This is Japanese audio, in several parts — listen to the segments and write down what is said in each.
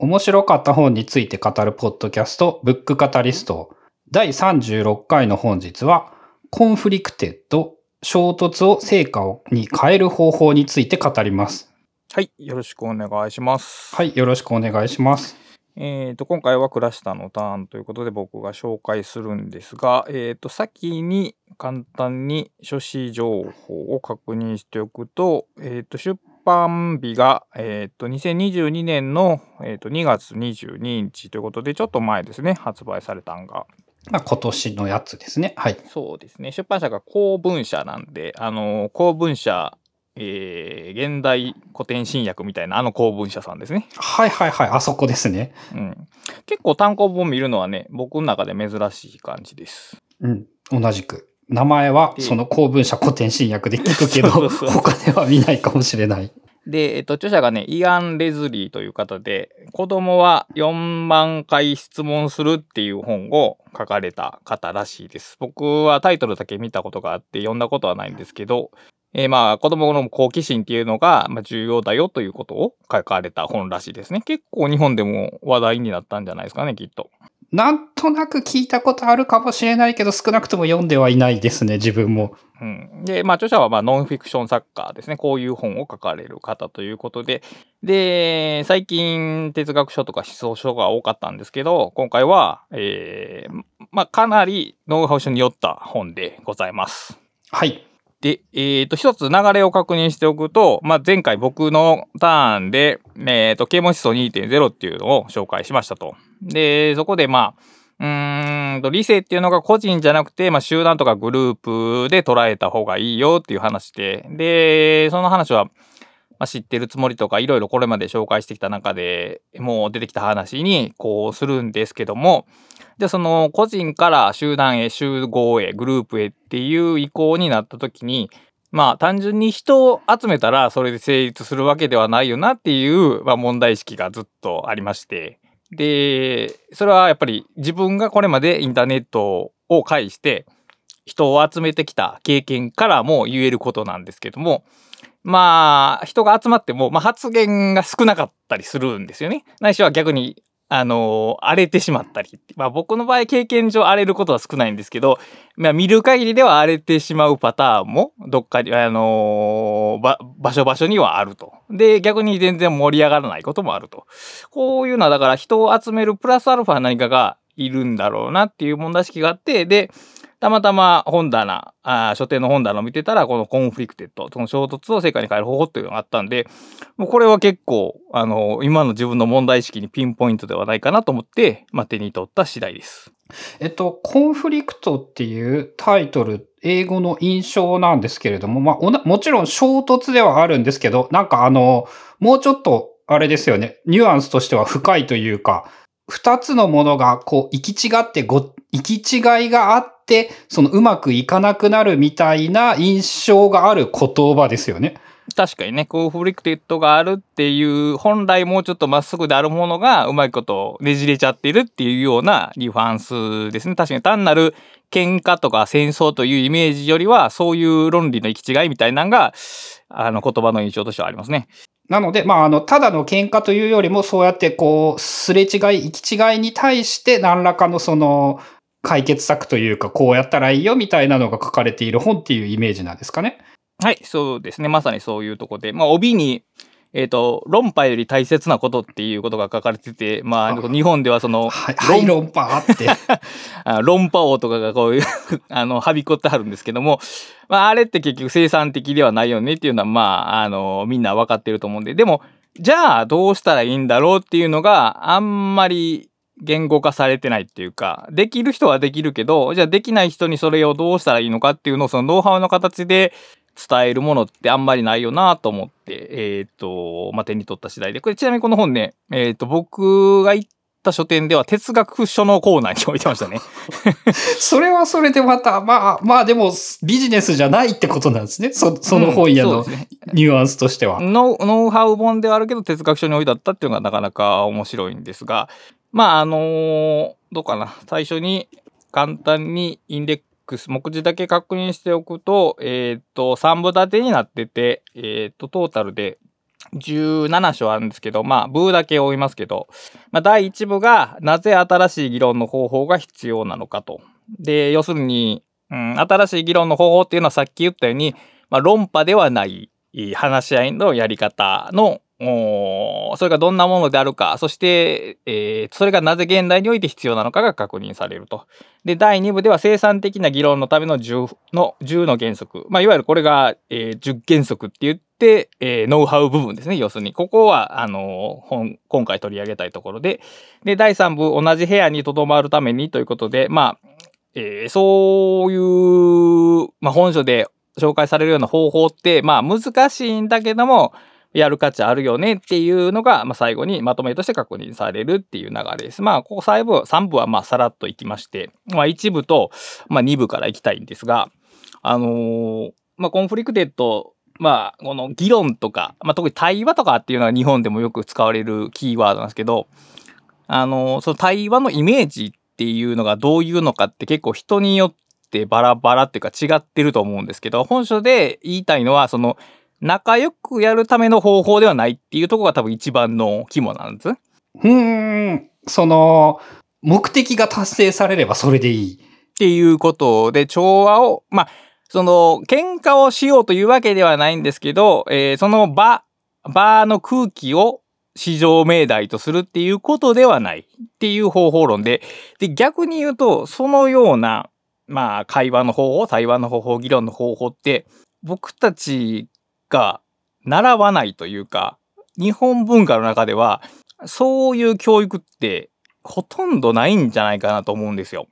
面白かった本について語るポッドキャスト、ブックカタリスト。第36回の本日は、 CONFLICTED、衝突を成果に変える方法について語ります。はい、よろしくお願いします。はい、よろしくお願いします。えー、と今回はクラスターのターンということで僕が紹介するんですが、えー、と先に簡単に書誌情報を確認しておくと,、えー、と出版日が、えー、と2022年の、えー、と2月22日ということでちょっと前ですね発売されたんが。まあ、今年のやつですね。はい。そうですね出版社が公文社なんであの公文社えー、現代古典新訳みたいなあの公文社さんですね。はいはいはい、あそこですね。うん、結構単行本見るのはね僕の中で珍しい感じです。うん、同じく。名前はでその公文社古典新訳で聞くけど、他では見ないかもしれない。で、えっと、著者がねイアン・レズリーという方で「子供は4万回質問する」っていう本を書かれた方らしいです。僕はタイトルだけ見たことがあって読んだことはないんですけど、えーまあ子供の好奇心っていうのが、まあ、重要だよということを書かれた本らしいですね。結構日本でも話題になったんじゃないですかねきっと。なんとなく聞いたことあるかもしれないけど、少なくとも読んではいないですね、自分も。うん、で、まあ、著者はまあノンフィクション作家ですね。こういう本を書かれる方ということで、で、最近哲学書とか思想書が多かったんですけど、今回は、えーまあ、かなりノウハウ書によった本でございます。はい。で、えっ、と、一つ流れを確認しておくと、まあ、前回僕のターンで、えっ、と、啓蒙思想2.0っていうのを紹介しましたと。で、そこでまあ、うーんと理性っていうのが個人じゃなくて、まあ、集団とかグループで捉えた方がいいよっていう話で、で、その話は、まあ、知ってるつもりとかいろいろこれまで紹介してきた中でもう出てきた話にこうするんですけども。じゃあその個人から集団へ集合へグループへっていう移行になった時にまあ単純に人を集めたらそれで成立するわけではないよなっていう、まあ、問題意識がずっとありまして。でそれはやっぱり自分がこれまでインターネットを介して人を集めてきた経験からも言えることなんですけどもまあ人が集まっても、まあ、発言が少なかったりするんですよね。ないしは逆にあの荒れてしまったり、まあ、僕の場合経験上荒れることは少ないんですけど、まあ、見る限りでは荒れてしまうパターンもどっかに、あのば場所場所にはあると。で逆に全然盛り上がらないこともあると。こういうのはだから人を集めるプラスアルファ何かがいるんだろうなっていう問題意識があってでたまたま本棚あ書店の本棚を見てたらこの CONFLICTED その衝突を成果に変える方法っていうのがあったんでもうこれは結構あの今の自分の問題意識にピンポイントではないかなと思って、まあ、手に取った次第です。えっと、コンフリクトっていうタイトル、英語の印象なんですけれども、まあ、もちろん衝突ではあるんですけど、なんかあの、もうちょっと、あれですよね、ニュアンスとしては深いというか、二つのものがこう、行き違ってご、行き違いがあって、そのうまくいかなくなるみたいな印象がある言葉ですよね。確かにねコンフリクテッドがあるっていう本来もうちょっとまっすぐであるものがうまいことねじれちゃってるっていうようなニュアンスですね確かに単なる喧嘩とか戦争というイメージよりはそういう論理の行き違いみたいなのがあの言葉の印象としてはありますね。なので、まあ、あの、ただの喧嘩というよりも、そうやってこう、すれ違い、行き違いに対して、何らかのその、解決策というか、こうやったらいいよみたいなのが書かれている本っていうイメージなんですかね？はい、そうですね。まさにそういうとこで、まあ、帯に、えっ、と、論破より大切なことっていうことが書かれてて、まあ、あ日本ではその、はい、はい、論破って。あ論破王とかがこういう あの、はびこってはるんですけども、まあ、あれって結局生産的ではないよねっていうのは、まあ、あの、みんな分かってると思うんで、でも、じゃあどうしたらいいんだろうっていうのがあんまり言語化されてないっていうか、できる人はできるけど、じゃあできない人にそれをどうしたらいいのかっていうのをそのノウハウの形で伝えるものってあんまりないよなと思って、えっ、と、まあ、手に取った次第で。これちなみにこの本ね、えっ、と、僕が行った書店では哲学書のコーナーに置いてましたね。それはそれでまた、まあ、まあでも、ビジネスじゃないってことなんですね。そその本屋のニュアンスとしては。ノウノウハウ本ではあるけど哲学書に置いてあったっていうのがなかなか面白いんですがまああのどうかな最初に簡単にインデックス目次だけ確認しておくとえっ、と3部立てになっててえっ、とトータルで17章あるんですけど、まあ、部だけ追いますけど、まあ、第1部が、なぜ新しい議論の方法が必要なのかと。で、要するに、うん、新しい議論の方法っていうのはさっき言ったように、まあ、論破ではない話し合いのやり方のそれがどんなものであるか、そして、えー、それがなぜ現代において必要なのかが確認されると。で、第2部では生産的な議論のための10の ,10 の原則。まあ、いわゆるこれが、えー、10原則って言って、えー、ノウハウ部分ですね。要するに、ここは、あの本、今回取り上げたいところで。で、第3部、同じ部屋に留まるためにということで、まあ、えー、そういう、まあ、本書で紹介されるような方法って、まあ、難しいんだけども、やる価値あるよねっていうのが、まあ、最後にまとめとして確認されるっていう流れです。まあ、ここ最後、3部はまあさらっといきまして、まあ、1部と、まあ、2部からいきたいんですが、あのー、まあ、 conflicted、まあ、この議論とか、まあ、特に対話とかっていうのは日本でもよく使われるキーワードなんですけど、あの、その対話のイメージっていうのがどういうのかって結構人によってバラバラっていうか違ってると思うんですけど、本書で言いたいのは、その、仲良くやるための方法ではないっていうところが多分一番の肝なんです。うん、その、目的が達成されればそれでいい。っていうことで、調和を、まあ、その、喧嘩をしようというわけではないんですけど、えー、その場、場の空気を市場命題とするっていうことではないっていう方法論で、で、逆に言うと、そのような、まあ、会話の方法、対話の方法、議論の方法って、僕たちが習わないというか、日本文化の中では、そういう教育ってほとんどないんじゃないかなと思うんですよ。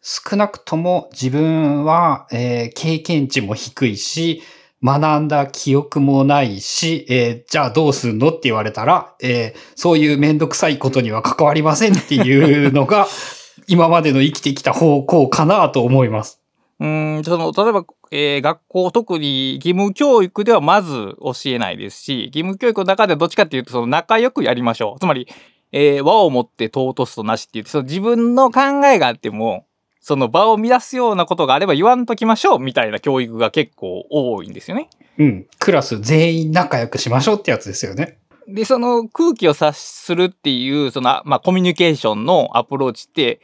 少なくとも自分は、えー、経験値も低いし、学んだ記憶もないし、えー、じゃあどうすんのって言われたら、えー、そういうめんどくさいことには関わりませんっていうのが、今までの生きてきた方向かなと思います。うん、その、例えば、えー、学校、特に義務教育ではまず教えないですし、義務教育の中でどっちかっていうと、その仲良くやりましょう。つまり、えー、和をもって尊すとなしって言って、その自分の考えがあっても、その場を乱すようなことがあれば言わんときましょうみたいな教育が結構多いんですよね。うん。クラス全員仲良くしましょうってやつですよね。で、その空気を察するっていう、その、まあ、コミュニケーションのアプローチって、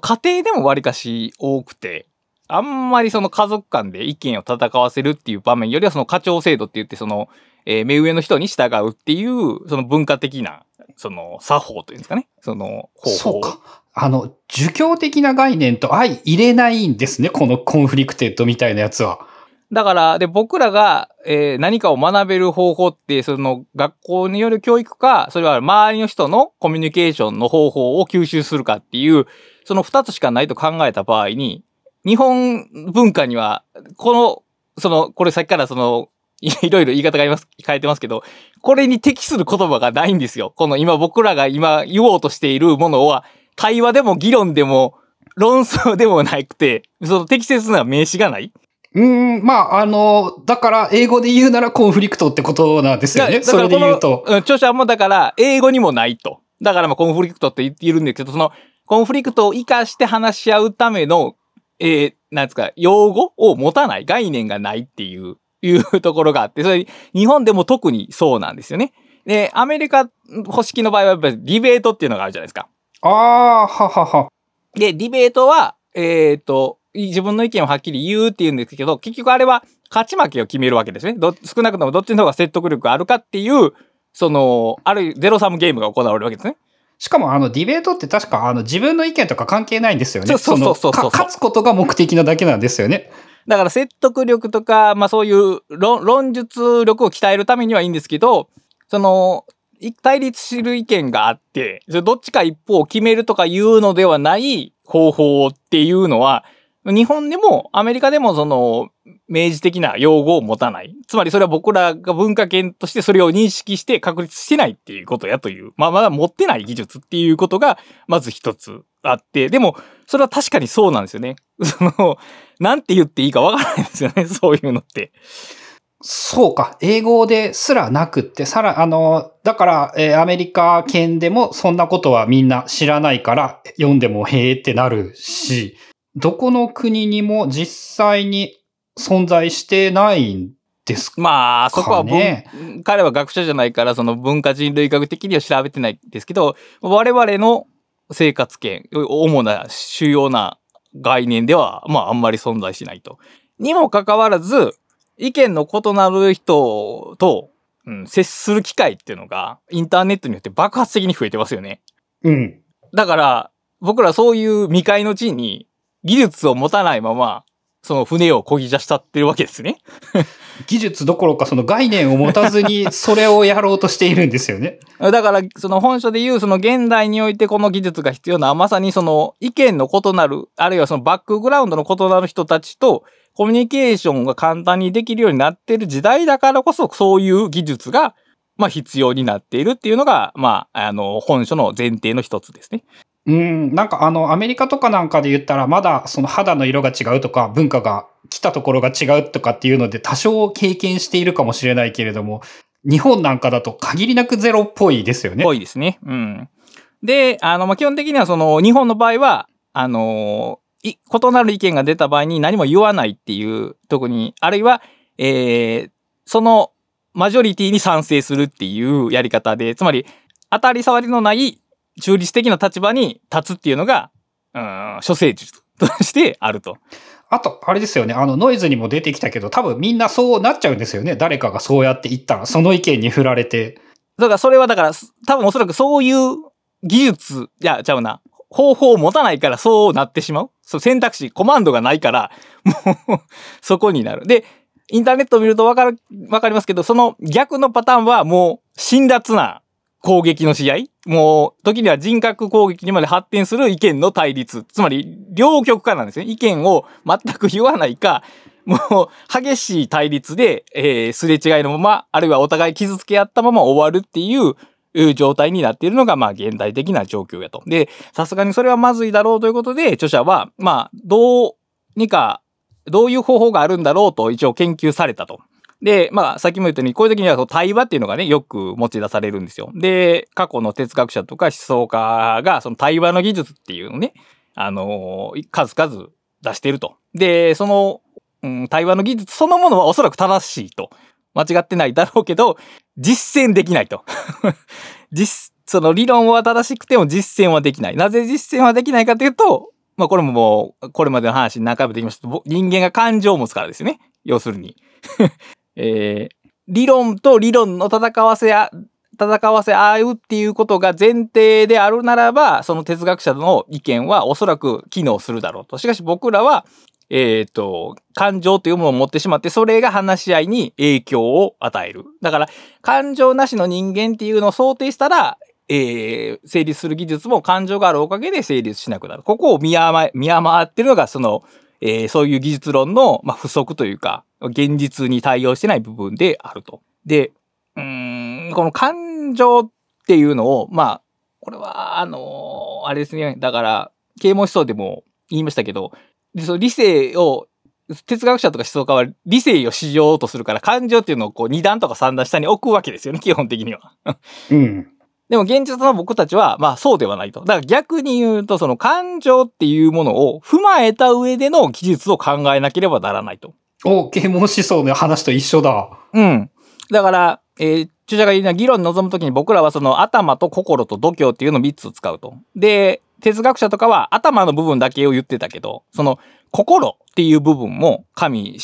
家庭でもわりかし多くて、あんまりその家族間で意見を戦わせるっていう場面よりはその課長制度って言ってその、えー、目上の人に従うっていうその文化的なその作法というんですかね。その方法。そうか。あの、儒教的な概念と相入れないんですね。この conflicted みたいなやつは。だから、で、僕らが、えー、何かを学べる方法って、その学校による教育か、それは周りの人のコミュニケーションの方法を吸収するかっていう、その二つしかないと考えた場合に、日本文化には、この、その、これさっきからその、いろいろ言い方があります、変えてますけど、これに適する言葉がないんですよ。この今僕らが今言おうとしているものは、対話でも議論でも、論争でもなくて、その適切な名詞がないうん、まあ、あの、だから、英語で言うならコンフリクトってことなんですよね。それで言うと。著者もだから、英語にもないと。だから、まあ、コンフリクトって言っているんですけど、その、コンフリクトを活かして話し合うためのえー、なんですか、用語を持たない、概念がないっていう、いうところがあって、それ、日本でも特にそうなんですよね。で、アメリカ保式の場合はやっぱりディベートっていうのがあるじゃないですか。ああ、ははは。で、ディベートは、えっ、ー、と、自分の意見をはっきり言うって言うんですけど、結局あれは勝ち負けを決めるわけですね。ど少なくともどっちの方が説得力があるかっていう、その、あるゼロサムゲームが行われるわけですね。しかもあのディベートって確かあの自分の意見とか関係ないんですよね。そうそうそうそう勝つことが目的なだけなんですよね。だから説得力とか、まあそういう論論述力を鍛えるためにはいいんですけど、その、対立する意見があって、どっちか一方を決めるとかいうのではない方法っていうのは、日本でもアメリカでもその明示的な用語を持たない。つまりそれは僕らが文化圏としてそれを認識して確立してないっていうことやという。まあまだ持ってない技術っていうことがまず一つあって。でもそれは確かにそうなんですよね。その、なんて言っていいかわからないんですよね。そういうのって。そうか。英語ですらなくって、さら、あの、だから、えー、アメリカ圏でもそんなことはみんな知らないから読んでもへえってなるし、どこの国にも実際に存在してないんですかまあ、そこは文、ね彼は学者じゃないから、その文化人類学的には調べてないですけど、我々の生活圏、主な主要な概念では、まあ、あんまり存在しないと。にもかかわらず、意見の異なる人と、うん、接する機会っていうのが、インターネットによって爆発的に増えてますよね。うん。だから、僕らそういう未開の地に技術を持たないまま、その船を漕ぎ出したってるわけですね。技術どころかその概念を持たずに それをやろうとしているんですよね。だから、その本書で言う、その現代においてこの技術が必要な、まさにその意見の異なる、あるいはそのバックグラウンドの異なる人たちとコミュニケーションが簡単にできるようになっている時代だからこそ、そういう技術が、まあ必要になっているっていうのが、まあ、あの、本書の前提の一つですね。うん、なんかあの、アメリカとかなんかで言ったら、まだその肌の色が違うとか、文化が来たところが違うとかっていうので、多少経験しているかもしれないけれども、日本なんかだと限りなくゼロっぽいですよね。ぽいですね。うん。で、あの、ま、基本的にはその、日本の場合は、あのい、異なる意見が出た場合に何も言わないっていう、特に、あるいは、えーその、マジョリティに賛成するっていうやり方で、つまり、当たり障りのない中立的な立場に立つっていうのが、うん、処世術としてあると。あと、あれですよね。あの、ノイズにも出てきたけど、多分みんなそうなっちゃうんですよね。誰かがそうやって言ったら、その意見に振られて。だからそれはだから、す多分おそらくそういう技術、いや、ちゃうな。方法を持たないからそうなってしまう。そう選択肢、コマンドがないから、もう、そこになる。で、インターネットを見るとわかる、わかりますけど、その逆のパターンはもう、辛辣な攻撃の試合？もう、時には人格攻撃にまで発展する意見の対立。つまり、両極化なんですね。意見を全く言わないか、もう、激しい対立で、えーすれ違いのまま、あるいはお互い傷つけ合ったまま終わるっていう、いう状態になっているのが、まあ、現代的な状況やと。で、さすがにそれはまずいだろうということで、著者は、まあ、どうにか、どういう方法があるんだろうと一応研究されたと。で、まあ、さっきも言ったように、こういう時には対話っていうのがね、よく持ち出されるんですよ。で、過去の哲学者とか思想家が、その対話の技術っていうのね、あの数々出していると。で、その、うん、対話の技術そのものはおそらく正しいと。間違ってないだろうけど、実践できないと。実、その理論は正しくても実践はできない。なぜ実践はできないかというと、まあこれももう、これまでの話に何回もできました人間が感情を持つからですよね。要するに。えー理論と理論の戦わせあ、戦わせ合うっていうことが前提であるならば、その哲学者の意見はおそらく機能するだろうと。しかし僕らは、えっ、と、感情というものを持ってしまって、それが話し合いに影響を与える。だから、感情なしの人間っていうのを想定したら、えー成立する技術も感情があるおかげで成立しなくなる。ここを見誤見誤ってるのが、その、えーそういう技術論の、まあ、不足というか、現実に対応してない部分であると。で、うん、この感情っていうのを、まあ、これは、あのーあれですね。だから、啓蒙思想でも言いましたけど、でその理性を、哲学者とか思想家は理性をしようとするから、感情っていうのをこう2段とか3段下に置くわけですよね、基本的には。うん。でも現実の僕たちは、まあそうではないと。だから逆に言うと、その感情っていうものを踏まえた上での技術を考えなければならないと。お、啓蒙思想の話と一緒だ。うん。だから、えー著者が言うのは議論に臨むときに僕らはその頭と心と度胸っていうのを3つ使うと。で、哲学者とかは頭の部分だけを言ってたけど、その心っていう部分も加味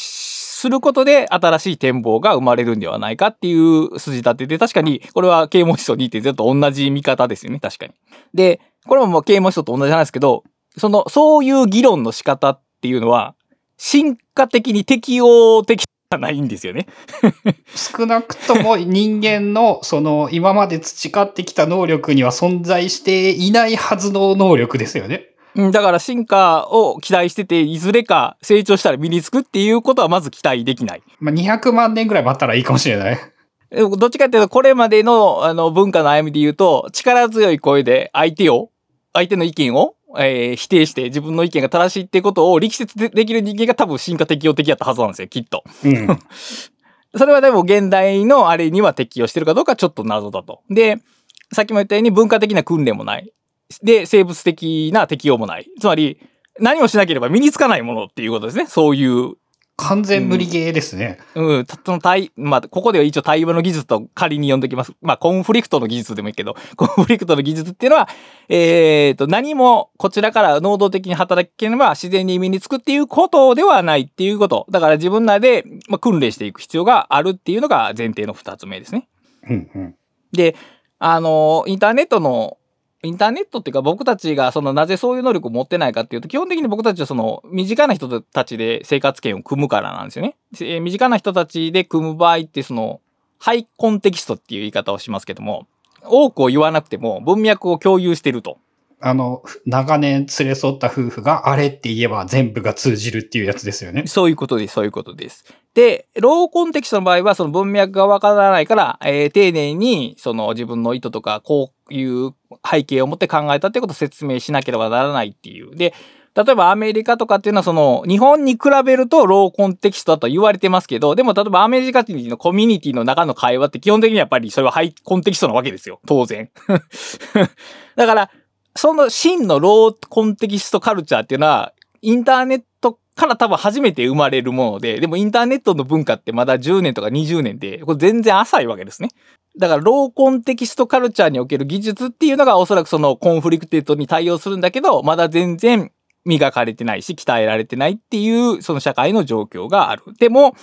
することで新しい展望が生まれるんではないかっていう筋立てで、確かにこれは啓蒙思想2.0と同じ見方ですよね、確かに。で、これももう啓蒙思想と同じなんですけど、その、そういう議論の仕方っていうのは、進化的に適応的じゃないんですよね。少なくとも人間のその今まで培ってきた能力には存在していないはずの能力ですよね。うんだから進化を期待してて、いずれか成長したら身につくっていうことはまず期待できない。まあ、200万年ぐらい待ったらいいかもしれない。えどっちかっていうと、これまでのあの文化の歩みで言うと、力強い声で相手を、相手の意見を、えー否定して自分の意見が正しいってことを力説でできる人間が多分進化適応的やったはずなんですよ、きっと。うん。それはでも現代のあれには適用してるかどうかちょっと謎だと。で、さっきも言ったように文化的な訓練もない。で、生物的な適用もない。つまり、何をしなければ身につかないものっていうことですね。そういう完全無理ゲーですね。うん、たその対、まあ、ここでは一応対話の技術と仮に呼んでおきます。まあ、コンフリクトの技術でもいいけど、コンフリクトの技術っていうのは、えっ、と、何もこちらから能動的に働ければ自然に身につくっていうことではないっていうこと。だから自分らで、まあ、訓練していく必要があるっていうのが前提の二つ目ですね。うんうん。で、あの、インターネットの、インターネットっていうか僕たちがそのなぜそういう能力を持ってないかっていうと基本的に僕たちはその身近な人たちで生活圏を組むからなんですよね。えー身近な人たちで組む場合ってそのハイコンテキストっていう言い方をしますけども多くを言わなくても文脈を共有してると。あの、長年連れ添った夫婦があれって言えば全部が通じるっていうやつですよね。そういうことです、そういうことです。で、ローコンテキストの場合は、その文脈がわからないから、えー丁寧に、その自分の意図とか、こういう背景を持って考えたってことを説明しなければならないっていう。で、例えばアメリカとかっていうのは、その、日本に比べるとローコンテキストだと言われてますけど、でも例えばアメリカ人のコミュニティの中の会話って基本的にやっぱりそれはハイコンテキストなわけですよ。当然。だから、その真のローコンテキストカルチャーっていうのは、インターネットから多分初めて生まれるもので、でもインターネットの文化ってまだ10年とか20年で、これ全然浅いわけですね。だから、 low context culture における技術っていうのがおそらくその conflicted に対応するんだけど、まだ全然磨かれてないし、鍛えられてないっていう、その社会の状況がある。でも、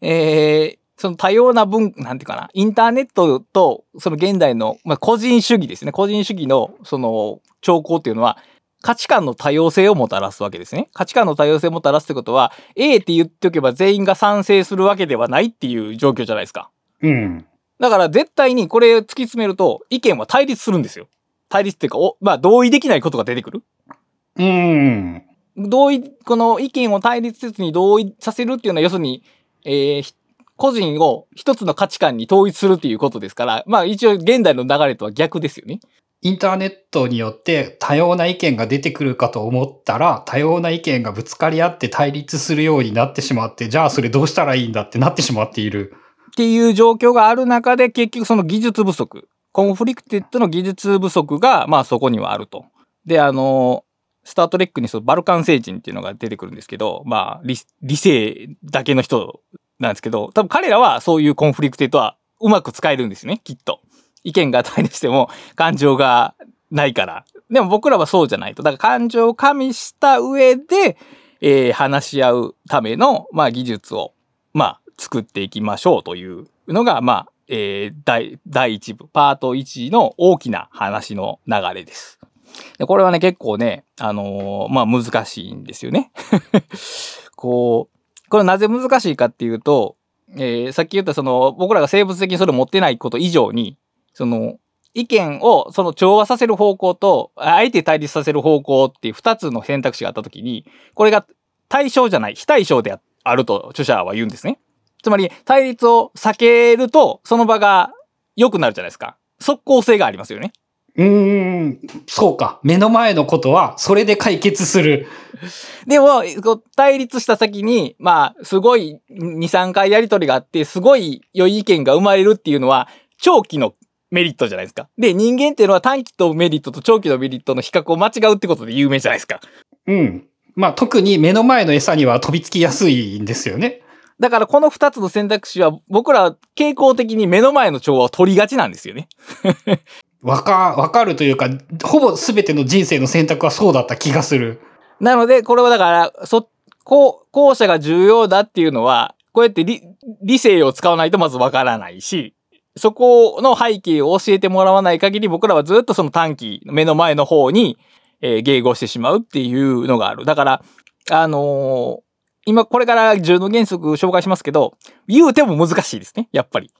えー、その多様な文、なんていうかな、インターネットと、その現代の、まあ、個人主義ですね。個人主義の、その、兆候っていうのは、価値観の多様性をもたらすわけですね。価値観の多様性をもたらすってことは、A って言っておけば全員が賛成するわけではないっていう状況じゃないですか。うん。だから絶対にこれを突き詰めると、意見は対立するんですよ。対立っていうか、お、まあ、同意できないことが出てくる。うん。同意、この意見を対立せずに同意させるっていうのは、要するに、えーひ個人を一つの価値観に統一するっていうことですから、まあ一応現代の流れとは逆ですよね。インターネットによって多様な意見が出てくるかと思ったら、多様な意見がぶつかり合って対立するようになってしまって、じゃあそれどうしたらいいんだってなってしまっている。っていう状況がある中で、結局その技術不足、 conflicted の技術不足が、まあそこにはあると。で、あの、スタートレックにそのバルカン星人っていうのが出てくるんですけど、まあ理、理性だけの人なんですけど、多分彼らはそういう conflicted はうまく使えるんですね、きっと。意見が対立しても感情がないから。でも僕らはそうじゃないと。だから感情を加味した上で、えー話し合うための、まあ、技術を、まあ、作っていきましょうというのが、まあ、えー第、第1部、パート1の大きな話の流れです。でこれはね、結構ね、あのーまあ、難しいんですよね。こう、これなぜ難しいかっていうと、えーさっき言ったその、僕らが生物的にそれを持ってないこと以上に、その、意見をその調和させる方向と、あえて対立させる方向っていう二つの選択肢があったときに、これが対象じゃない、非対象でああると著者は言うんですね。つまり、対立を避けると、その場が良くなるじゃないですか。即効性がありますよね。うーん、そうか。目の前のことは、それで解決する。でも、対立した先に、まあ、すごい2、3回やりとりがあって、すごい良い意見が生まれるっていうのは、長期のメリットじゃないですか。で、人間っていうのは短期とメリットと長期のメリットの比較を間違うってことで有名じゃないですか。うん。まあ特に目の前の餌には飛びつきやすいんですよね。だからこの2つの選択肢は、僕らは傾向的に目の前の調和を取りがちなんですよね。わか、わかるというか、ほぼ全ての人生の選択はそうだった気がする。なので、これはだから、そ、こう、後者が重要だっていうのは、こうやって理理性を使わないとまずわからないし、そこの背景を教えてもらわない限り僕らはずっとその短期、目の前の方に、えー迎合してしまうっていうのがある。だから、あのー今これから10の原則紹介しますけど、言うても難しいですね、やっぱり。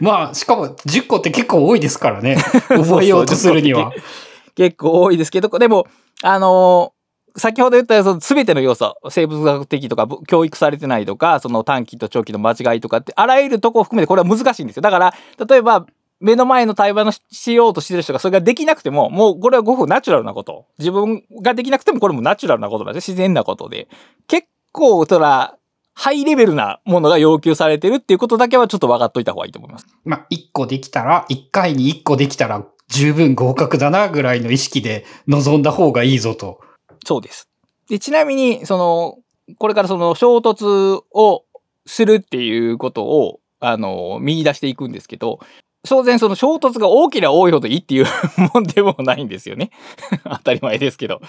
まあ、しかも10個って結構多いですからね。覚えようとするには。結構多いですけど、でも、あのー先ほど言ったその全ての要素、生物学的とか教育されてないとか、その短期と長期の間違いとかって、あらゆるとこを含めてこれは難しいんですよ。だから、例えば、目の前の対話のししようとしてる人がそれができなくても、もうこれはごくナチュラルなこと。自分ができなくてもこれもナチュラルなことなんで、自然なことで。結構、そら、ハイレベルなものが要求されてるっていうことだけはちょっと分かっといた方がいいと思います。まあ、1個できたら、1回に1個できたら十分合格だなぐらいの意識で臨んだ方がいいぞと。そうです。で、ちなみに、その、これからその衝突をするっていうことを、あの、見出していくんですけど、当然その衝突が大きな多いほどいいっていう もんでもないんですよね。当たり前ですけど。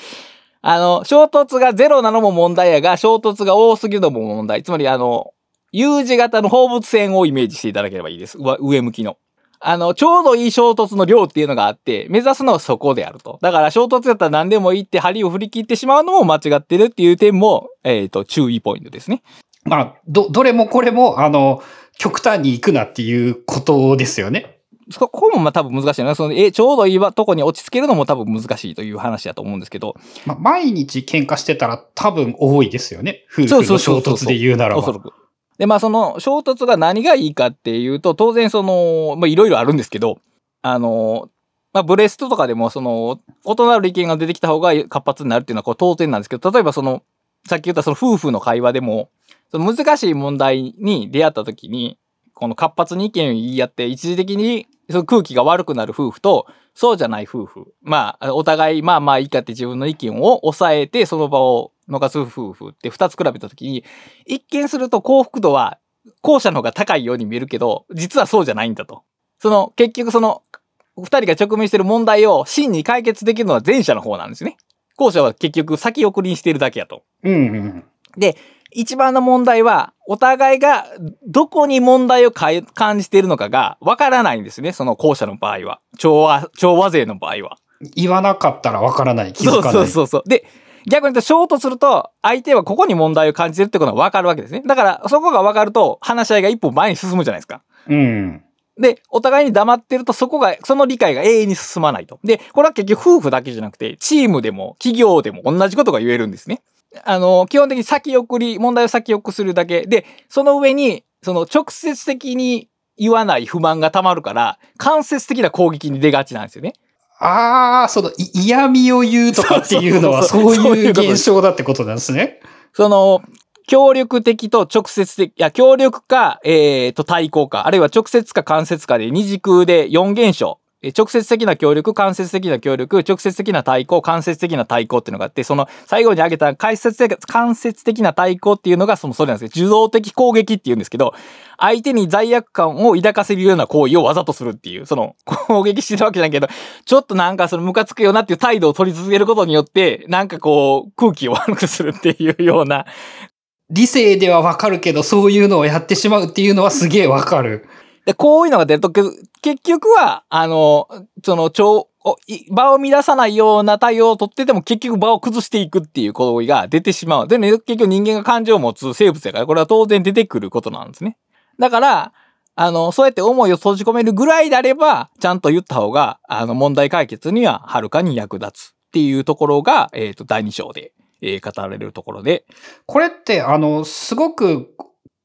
あの、衝突がゼロなのも問題やが、衝突が多すぎるのも問題。つまりあの、U 字型の放物線をイメージしていただければいいです。上向きの。あの、ちょうどいい衝突の量っていうのがあって、目指すのはそこであると。だから衝突だったら何でもいいって針を振り切ってしまうのも間違ってるっていう点も、えっ、ー、と、注意ポイントですね。まあ、ど、どれもこれも、あの、極端に行くなっていうことですよね。そこもまあ多分難しいな。その、え、ちょうどいいとこに落ち着けるのも多分難しいという話だと思うんですけど。まあ、毎日喧嘩してたら多分多いですよね。夫婦の衝突で言うならば。そうそうそうで、まあその衝突が何がいいかっていうと、当然その、まあいろいろあるんですけど、あの、まあ、ブレストとかでも、その、異なる意見が出てきた方が活発になるっていうのはこう当然なんですけど、例えばその、さっき言ったその夫婦の会話でも、その難しい問題に出会った時に、この活発に意見を言い合って、一時的にその空気が悪くなる夫婦と、そうじゃない夫婦。まあ、お互い、まあまあいいかって自分の意見を抑えて、その場を逃す夫婦って二つ比べた時に、一見すると幸福度は後者の方が高いように見えるけど、実はそうじゃないんだと。その、結局その、二人が直面している問題を真に解決できるのは前者の方なんですね。後者は結局先送りにしているだけやと。うん、うん。で、一番の問題は、お互いがどこに問題を感じているのかがわからないんですね。その後者の場合は。調和、調和税の場合は。言わなかったらわからない。気づかない。そうそうそうで、逆に言うと、ショートすると、相手はここに問題を感じてるってことがわかるわけですね。だから、そこがわかると、話し合いが一歩前に進むじゃないですか。うん。で、お互いに黙ってると、そこが、その理解が永遠に進まないと。で、これは結局夫婦だけじゃなくて、チームでも企業でも同じことが言えるんですね。あの、基本的に先送り、問題を先送りするだけ。で、その上に、その直接的に言わない不満が溜まるから、間接的な攻撃に出がちなんですよね。ああ、その嫌味を言うとかっていうのはそういう現象だってことなんですね。その、協力的と直接的、いや、協力か、えっ、ー、と、対抗か、あるいは直接か間接かで二軸で4現象。直接的な協力、間接的な協力、直接的な対抗、間接的な対抗っていうのがあって、その最後に挙げた間接的間接的な対抗っていうのがそのそれなんですけど、受動的攻撃っていうんですけど、相手に罪悪感を抱かせるような行為をわざとするっていう、その攻撃してるわけじゃないけど、ちょっとなんかそのムカつくよなっていう態度を取り続けることによって、なんかこう空気を悪くするっていうような。理性ではわかるけど、そういうのをやってしまうっていうのはすげえわかる。で、こういうのが出ると、結局は、あの、その、超、場を乱さないような対応を取ってても結局場を崩していくっていう行為が出てしまう。で、ね、結局人間が感情を持つ生物やから、これは当然出てくることなんですね。だから、あの、そうやって思いを閉じ込めるぐらいであれば、ちゃんと言った方が、あの、問題解決にははるかに役立つっていうところが、えっ、ー、と、第2章で、えー、語られるところで。これって、あの、すごく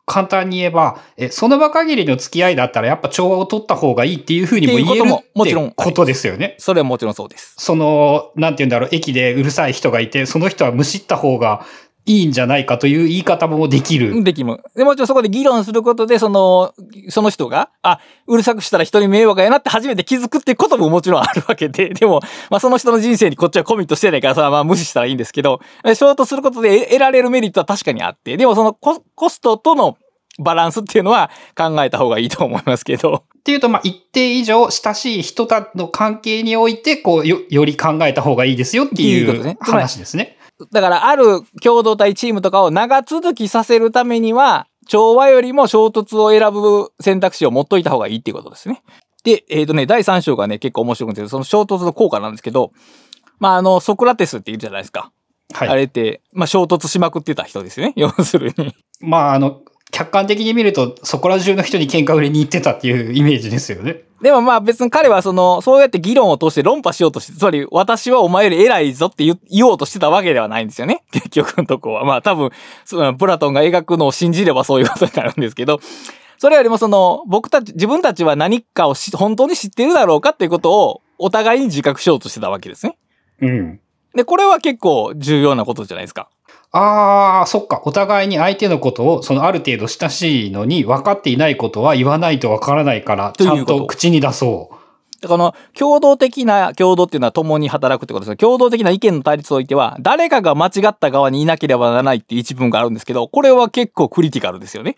簡単に言えば、え、その場限りの付き合いだったらやっぱ調和を取った方がいいっていうふうにも言えるももちろんことですよね。それはもちろんそうです。その、なんて言うんだろう、駅でうるさい人がいて、その人はむしった方がいいんじゃないかという言い方もできる。できる。で、もちろんそこで議論することで、その、その人が、あ、うるさくしたら人に迷惑やなって初めて気づくってことももちろんあるわけで、でも、まあその人の人生にこっちはコミットしてないから、それはまあ無視したらいいんですけど、ショートすることで得られるメリットは確かにあって、でもそのココストとのバランスっていうのは考えた方がいいと思いますけど。っていうと、まあ、一定以上親しい人との関係において、こうよ、より考えた方がいいですよっていう話ですね。だから、ある共同体チームとかを長続きさせるためには、調和よりも衝突を選ぶ選択肢を持っといた方がいいっていうことですね。で、えっ、ー、とね、第3章がね、結構面白くて、その衝突の効果なんですけど、まあ、あの、ソクラテスって言うじゃないですか。はい。あれって、まあ、衝突しまくってた人ですよね。要するに。まあ、あの、客観的に見ると、そこら中の人に喧嘩売りに行ってたっていうイメージですよね。でもまあ別に彼はその、そうやって議論を通して論破しようとして、つまり私はお前より偉いぞって言おうとしてたわけではないんですよね。結局のとこは。まあ多分、そのプラトンが描くのを信じればそういうことになるんですけど、それよりもその、僕たち、自分たちは何かを本当に知ってるだろうかっていうことをお互いに自覚しようとしてたわけですね。うん。で、これは結構重要なことじゃないですか。ああ、そっか。お互いに相手のことを、そのある程度親しいのに分かっていないことは言わないと分からないから、ちゃんと口に出そう。この共同的な共同っていうのは共に働くってことですが、共同的な意見の対立においては、誰かが間違った側にいなければならないっていう一文があるんですけど、これは結構クリティカルですよね。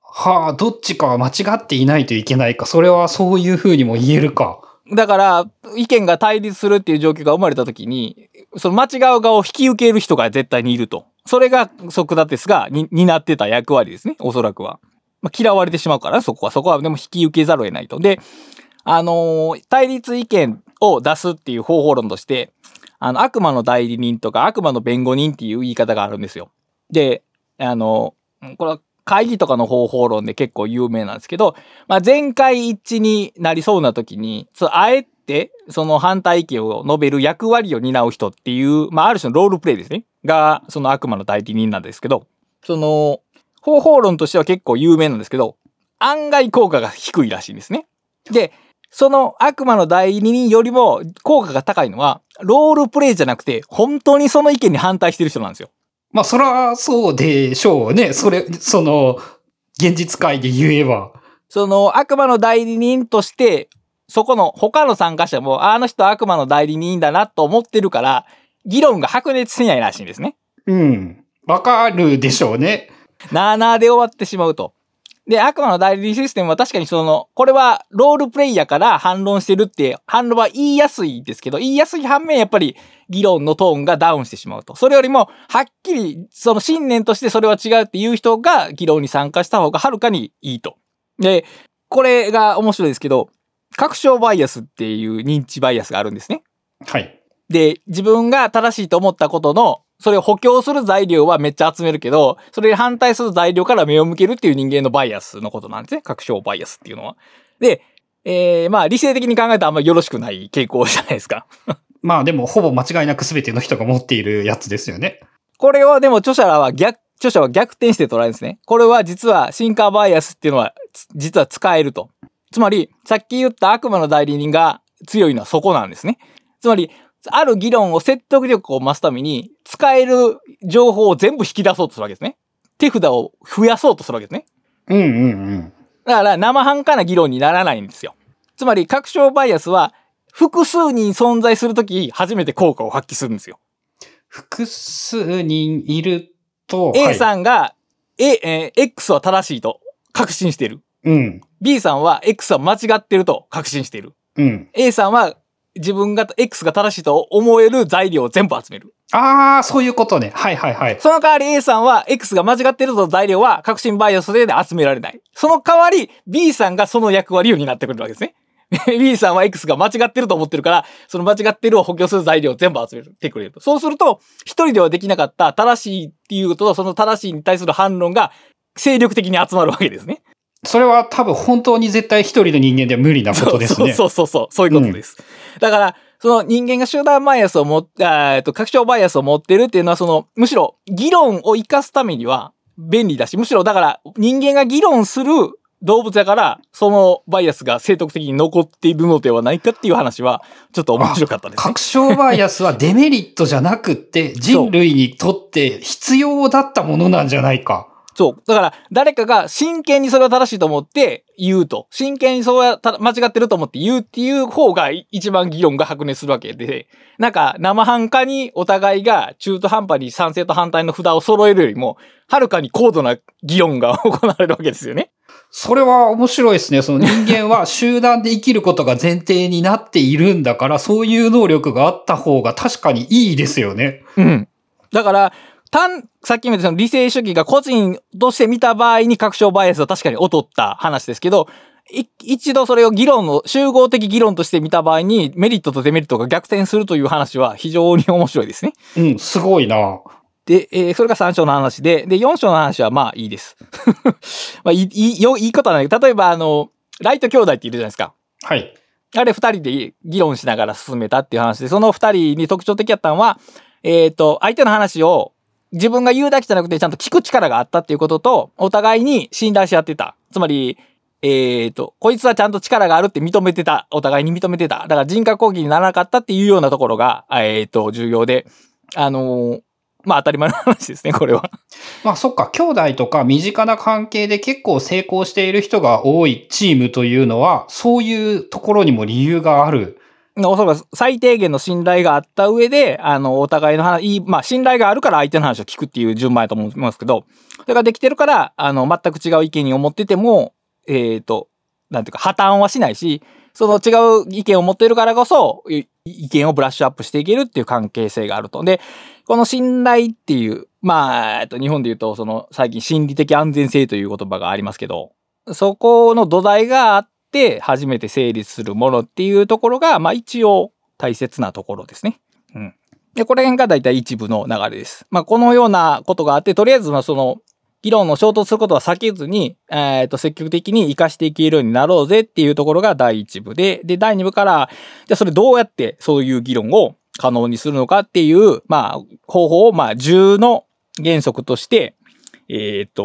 はあ、どっちかは間違っていないといけないか。それはそういうふうにも言えるか。だから、意見が対立するっていう状況が生まれた時に、その間違う側を引き受ける人が絶対にいると。それがソクラテスが担ってた役割ですね。おそらくは。まあ、嫌われてしまうから、そこは。そこはでも引き受けざるを得ないと。で、あのー対立意見を出すっていう方法論として、あの、悪魔の代理人とか悪魔の弁護人っていう言い方があるんですよ。で、あの、これは会議とかの方法論で結構有名なんですけど、まあ、全会一致になりそうな時に、そあえその反対意見を述べる役割を担う人っていう、まあ、ある種のロールプレイですね。が、その悪魔の代理人なんですけど、その、方法論としては結構有名なんですけど、案外効果が低いらしいんですね。で、その悪魔の代理人よりも効果が高いのは、ロールプレイじゃなくて、本当にその意見に反対してる人なんですよ。まあ、そらそうでしょうね。それ、その、現実界で言えば。その悪魔の代理人として、そこの他の参加者も、ああの人は悪魔の代理人だなと思ってるから、議論が白熱しないらしいんですね。うん。わかるでしょうね。なあなあで終わってしまうと。で、悪魔の代理人システムは確かにその、これはロールプレイヤーから反論してるって、反論は言いやすいですけど、言いやすい反面やっぱり議論のトーンがダウンしてしまうと。それよりも、はっきりその信念としてそれは違うっていう人が議論に参加した方がはるかにいいと。で、これが面白いですけど、確証バイアスっていう認知バイアスがあるんですね。はい。で、自分が正しいと思ったことの、それを補強する材料はめっちゃ集めるけど、それに反対する材料から目を向けるっていう人間のバイアスのことなんですね。確証バイアスっていうのは。で、えー、まあ理性的に考えたらあんまりよろしくない傾向じゃないですか。まあでも、ほぼ間違いなく全ての人が持っているやつですよね。これをでも著者らは逆、著者は逆転して捉えるんですね。これは実はシンカーバイアスっていうのはつ実は使えると。つまり、さっき言った悪魔の代理人が強いのはそこなんですね。つまり、ある議論を説得力を増すために、使える情報を全部引き出そうとするわけですね。手札を増やそうとするわけですね。うんうんうん。だから生半可な議論にならないんですよ。つまり、確証バイアスは、複数人存在するとき、初めて効果を発揮するんですよ。複数人いると、A はい、さんが、A、えー X は正しいと確信している。うん。B さんは X は間違ってると確信している。うん。A さんは自分が X が正しいと思える材料を全部集める。ああ、そういうことね。はいはいはい。その代わり A さんは X が間違ってると材料は確信バイアスで集められない。その代わり B さんがその役割を担ってくれるわけですね。B さんは X が間違ってると思ってるから、その間違ってるを補強する材料を全部集めてくれると。そうすると、一人ではできなかった正しいっていうと、その正しいに対する反論が精力的に集まるわけですね。それは多分本当に絶対一人の人間では無理なことですね。そうそうそうそう、いうことです。だから、その人間が集団バイアスを持っあーえっと、拡張バイアスを持ってるっていうのは、その、むしろ議論を活かすためには便利だし、むしろだから人間が議論する動物だから、そのバイアスが正徳的に残っているのではないかっていう話は、ちょっと面白かったですね。確証バイアスはデメリットじゃなくって人類にとって必要だったものなんじゃないか。そう。だから、誰かが真剣にそれを正しいと思って言うと。真剣にそれはた間違ってると思って言うっていう方がい一番議論が白熱するわけで、なんか生半可にお互いが中途半端に賛成と反対の札を揃えるよりも、はるかに高度な議論が行われるわけですよね。それは面白いですね。その人間は集団で生きることが前提になっているんだから、そういう能力があった方が確かにいいですよね。うん。だから、単、さっきも言ったその理性主義が個人として見た場合に確証バイアスは確かに劣った話ですけど、い一度それを議論の、集合的議論として見た場合にメリットとデメリットが逆転するという話は非常に面白いですね。うん、すごいな。で、えーそれが3章の話で、で、4章の話はまあいいです。まあいい、いい、よいいことはない。例えばあの、ライト兄弟っているじゃないですか。はい。あれ二人で議論しながら進めたっていう話で、その二人に特徴的やったのは、えっ、と、相手の話を自分が言うだけじゃなくてちゃんと聞く力があったっていうことと、お互いに信頼し合ってた。つまり、えっ、と、こいつはちゃんと力があるって認めてた。お互いに認めてた。だから人格攻撃にならなかったっていうようなところが、えっ、と、重要で、あのーまあ当たり前の話ですね、これは。まあそっか、兄弟とか身近な関係で結構成功している人が多いチームというのは、そういうところにも理由がある。おそらく最低限の信頼があった上で、あの、お互いの話、まあ信頼があるから相手の話を聞くっていう順番やと思いますけど、それができてるから、あの、全く違う意見に思ってても、えっ、ー、と、なんていうか破綻はしないし、その違う意見を持ってるからこそ、意見をブラッシュアップしていけるっていう関係性があると。で、この信頼っていう、まあ、えっと、日本で言うと、その、最近心理的安全性という言葉がありますけど、そこの土台があってて、初めて成立するものっていうところが、まあ一応大切なところですね。うん。で、これが大体一部の流れです。まあこのようなことがあって、とりあえず、まあその、議論の衝突することは避けずに、えっ、ー、と、積極的に活かしていけるようになろうぜっていうところが第一部で、で、第二部から、じゃあそれどうやってそういう議論を可能にするのかっていう、まあ、方法を、まあ、10の原則として、えっ、ー、と、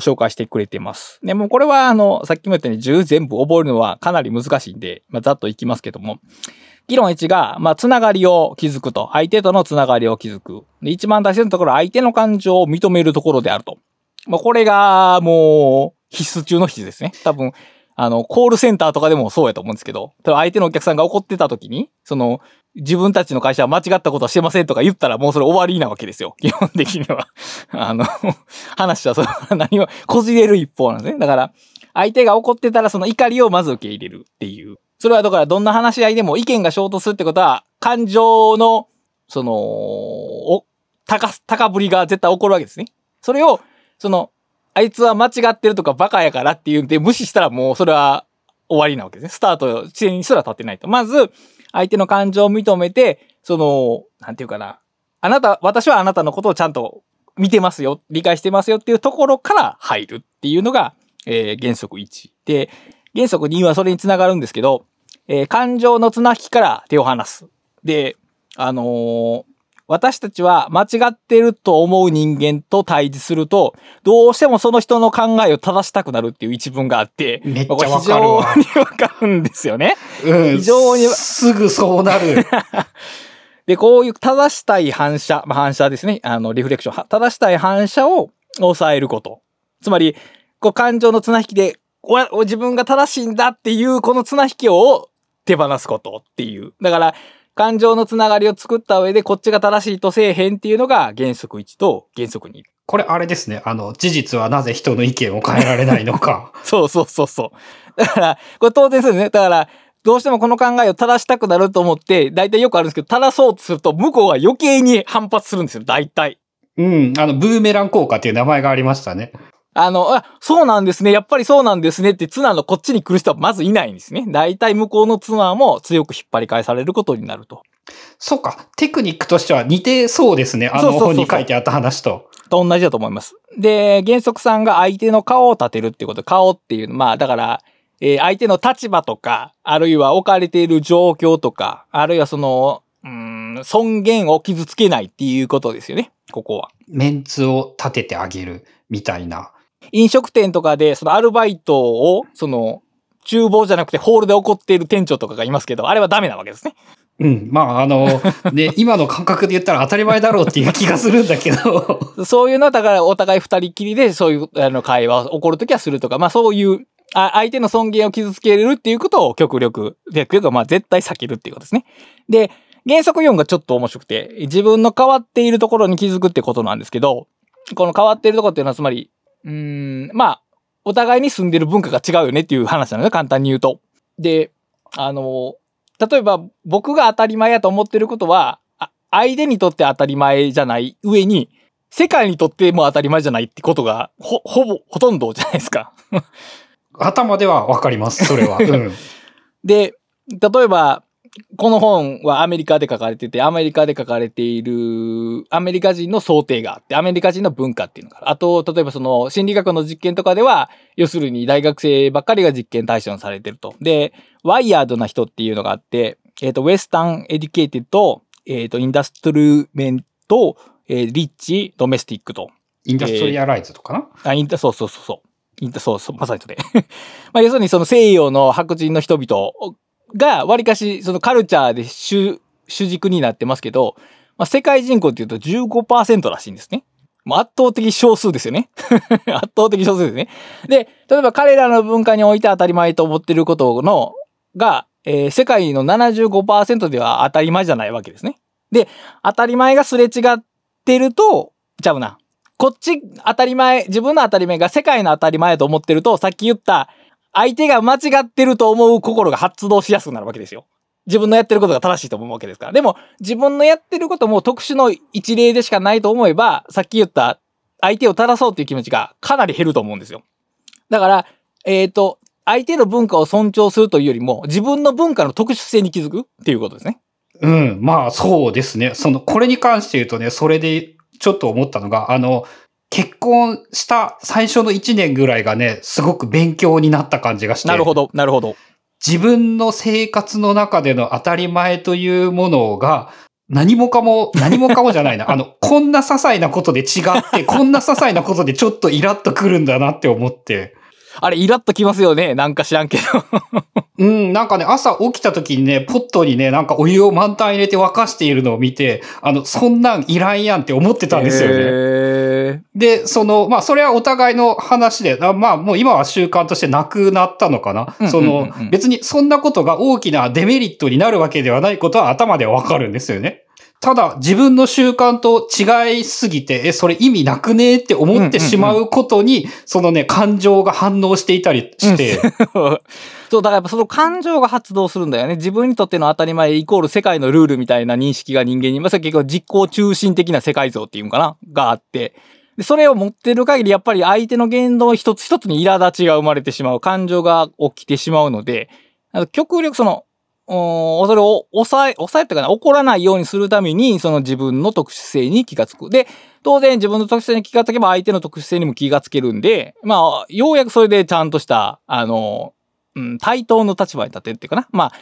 紹介してくれてます。でもこれは、あの、さっきも言ったように10全部覚えるのはかなり難しいんで、まあ、ざっといきますけども、議論1が、まあ、つながりを築くと。相手とのつながりを築く。で、一番大切なところは相手の感情を認めるところであると。まあ、これがもう必須中の必須ですね。多分、あの、コールセンターとかでもそうやと思うんですけど、ただ相手のお客さんが怒ってた時に、その、自分たちの会社は間違ったことはしてませんとか言ったらもうそれ終わりなわけですよ。基本的には。あの、話はそれは何をこじれる一方なんですね。だから、相手が怒ってたらその怒りをまず受け入れるっていう。それはだからどんな話し合いでも意見が衝突するってことは、感情の、その、お、高、高ぶりが絶対起こるわけですね。それをその、あいつは間違ってるとかバカやからっていうんで無視したらもうそれは終わりなわけですね。スタート地点にすら立ってないと。まず、相手の感情を認めて、その、なんていうかな。あなた、私はあなたのことをちゃんと見てますよ、理解してますよっていうところから入るっていうのが、えー、原則1。で、原則2はそれにつながるんですけど、えー、感情の綱引きから手を離す。で、あのー、私たちは間違ってると思う人間と対峙すると、どうしてもその人の考えを正したくなるっていう一文があって、めっちゃわかるわ。非常にわかるんですよね。うん。非常に。すぐそうなる。で、こういう正したい反射、まあ、反射ですね。あの、リフレクション。正したい反射を抑えること。つまり、こう感情の綱引きで、自分が正しいんだっていうこの綱引きを手放すことっていう。だから、感情のつながりを作った上でこっちが正しいとせえへんっていうのが原則1と原則2。これあれですね。あの、事実はなぜ人の意見を変えられないのか。そうそうそうそう。だから、これ当然ですね。だから、どうしてもこの考えを正したくなると思って、大体よくあるんですけど、正そうとすると向こうが余計に反発するんですよ。大体。うん。あの、ブーメラン効果っていう名前がありましたね。あの、あ、そうなんですね。やっぱりそうなんですねって綱のこっちに来る人はまずいないんですね。大体向こうの綱も強く引っ張り返されることになると。そうか。テクニックとしては似てそうですね。あの本に書いてあった話と。と同じだと思います。で、原則さんが相手の顔を立てるっていうこと、顔っていう、まあだから、えー、相手の立場とか、あるいは置かれている状況とか、あるいはその、うん、尊厳を傷つけないっていうことですよね。ここは。メンツを立ててあげるみたいな。飲食店とかで、そのアルバイトを、その、厨房じゃなくてホールで怒っている店長とかがいますけど、あれはダメなわけですね。うん。まあ、あの、ね、今の感覚で言ったら当たり前だろうっていう気がするんだけど。そういうのは、だからお互い二人きりでそういうあの会話起こるときはするとか、まあそういう、あ相手の尊厳を傷つけるっていうことを極力、極力、まあ絶対避けるっていうことですね。で、原則4がちょっと面白くて、自分の変わっているところに気づくってことなんですけど、この変わっているところっていうのはつまり、うん、まあ、お互いに住んでる文化が違うよねっていう話なのね、簡単に言うと。で、あの、例えば僕が当たり前やと思ってることは、相手にとって当たり前じゃない上に、世界にとっても当たり前じゃないってことが、ほ、ほぼ、ほとんどじゃないですか。頭ではわかります、それは。うん、で、例えば、この本はアメリカで書かれてて、アメリカで書かれているアメリカ人の想定があって、アメリカ人の文化っていうのがある。あと、例えばその心理学の実験とかでは、要するに大学生ばっかりが実験対象にされてると。で、ワイヤードな人っていうのがあって、えっ、ー、と、ウェスタンエデュケイティと、えっ、ー、と、インダストルメント、えー、リッチ、ドメスティックと。インダストリアライズとかな、あ、インダ、そうそうそうそう。インダ、そうそう、まさにそれ。まあ、要するにその西洋の白人の人々が、わりかし、そのカルチャーで主、主軸になってますけど、まあ、世界人口っていうと15%らしいんですね。圧倒的少数ですよね。圧倒的少数ですね。で、例えば彼らの文化において当たり前と思ってることの、が、えー世界の75%では当たり前じゃないわけですね。で、当たり前がすれ違ってると、ちゃうな。こっち当たり前、自分の当たり前が世界の当たり前と思ってると、さっき言った、相手が間違ってると思う心が発動しやすくなるわけですよ。自分のやってることが正しいと思うわけですから。でも、自分のやってることも特殊の一例でしかないと思えば、さっき言った相手を正そうっていう気持ちがかなり減ると思うんですよ。だから、えっ、と、相手の文化を尊重するというよりも、自分の文化の特殊性に気づくっていうことですね。うん、まあそうですね。その、これに関して言うとね、それでちょっと思ったのが、あの、結婚した最初の1年ぐらいがね、すごく勉強になった感じがして。なるほど、なるほど。自分の生活の中での当たり前というものが、何もかも、何もかもじゃないな。あの、こんな些細なことで違って、こんな些細なことでちょっとイラッとくるんだなって思って。あれ、イラッときますよね。なんか知らんけど。うん、なんかね、朝起きた時にね、ポットにね、なんかお湯を満タン入れて沸かしているのを見て、あの、そんなんいらんやんって思ってたんですよね。へで、その、まあ、それはお互いの話で、あまあ、もう今は習慣としてなくなったのかな。その、別にそんなことが大きなデメリットになるわけではないことは頭ではわかるんですよね。ただ、自分の習慣と違いすぎて、え、それ意味なくねって思ってしまうことに、そのね、感情が反応していたりして、ー そう、だからやっぱその感情が発動するんだよね。自分にとっての当たり前イコール世界のルールみたいな認識が人間に、まあ、それ結構実行中心的な世界像っていうのかな？があって。で、それを持ってる限り、やっぱり相手の言動一つ一つに苛立ちが生まれてしまう、感情が起きてしまうので、極力その、うーんそれを抑え、抑えってかな、怒らないようにするために、その自分の特殊性に気がつく。で、当然自分の特殊性に気がつけば相手の特殊性にも気がつけるんで、まあ、ようやくそれでちゃんとした、あの、うん、対等の立場に立てるっていうかな。まあ、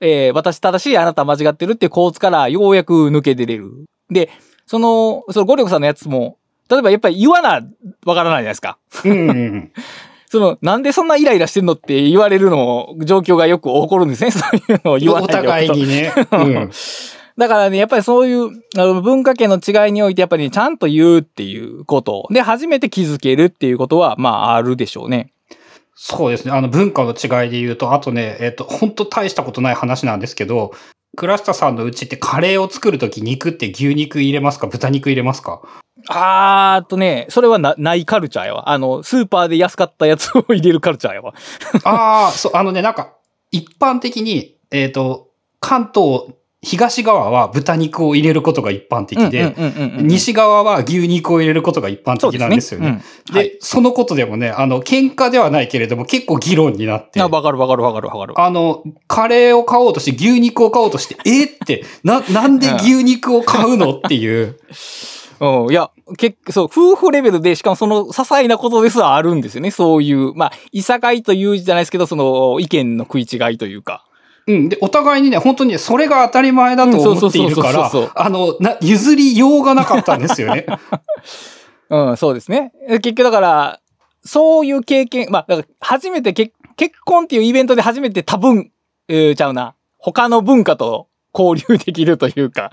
えー私正しい、あなた間違ってるっていう構図からようやく抜け出れる。で、その、そのゴリョクさんのやつも、例えばやっぱり言わな、わからないじゃないですか。うんうん。その、なんでそんなイライラしてんのって言われるの、状況がよく起こるんですね。そういうのを言わないお互いにね。うん。だからね、やっぱりそういうあの文化圏の違いにおいて、やっぱり、ね、ちゃんと言うっていうことで、初めて気づけるっていうことは、まあ、あるでしょうね。そうですね。あの文化の違いで言うと、あとね、えっ、と、本当大したことない話なんですけど、倉下さんのうちってカレーを作るとき肉って牛肉入れますか？豚肉入れますか？あーっとね、それはなないカルチャーやわ。あの、スーパーで安かったやつを入れるカルチャーやわ。ああ、そう、あのね、なんか、一般的に、えっ、と、関東、東側は豚肉を入れることが一般的で、西側は牛肉を入れることが一般的なんですよね。うんで、はいそのことでもね、あの、喧嘩ではないけれども、結構議論になって。あわかるわかるわかるわかる。あの、カレーを買おうとして、牛肉を買おうとして、えって、な、なんで牛肉を買うのっていう。うん、いや、結構、そう、夫婦レベルで、しかもその、些細なことですらあるんですよね。そういう、まあ、いさかいという字じゃないですけど、その、意見の食い違いというか。うん。で、お互いにね、本当にねそれが当たり前だと思っているからあの、な、譲りようがなかったんですよね。うん、そうですね。え結局だから、そういう経験、まあ、だから初めて結結婚っていうイベントで初めて多分、えーちゃうな。他の文化と交流できるというか。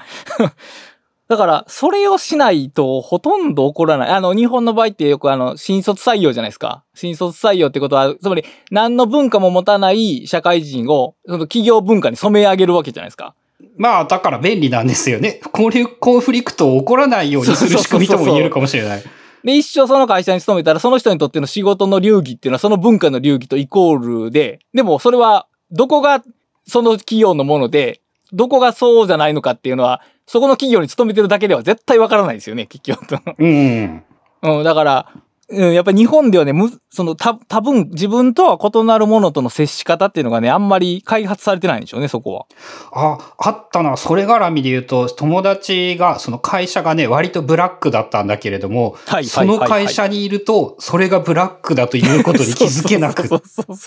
だから、それをしないとほとんど起こらない。あの、日本の場合ってよくあの、新卒採用じゃないですか。新卒採用ってことは、つまり、何の文化も持たない社会人を、その企業文化に染め上げるわけじゃないですか。まあ、だから便利なんですよね。こういうコンフリクトを起こらないようにする仕組みとも言えるかもしれない。で、一生その会社に勤めたら、その人にとっての仕事の流儀っていうのは、その文化の流儀とイコールで、でもそれは、どこがその企業のもので、どこがそうじゃないのかっていうのは、そこの企業に勤めてるだけでは絶対わからないですよね、結局。うん。うん、だから、うん、やっぱり日本ではね、む、その、た、多分自分とは異なるものとの接し方っていうのがね、あんまり開発されてないんでしょうね、そこは。あ、あったな。それ絡みで言うと、友達が、その会社がね、割とブラックだったんだけれども、はいその会社にいると、それがブラックだということに気づけなく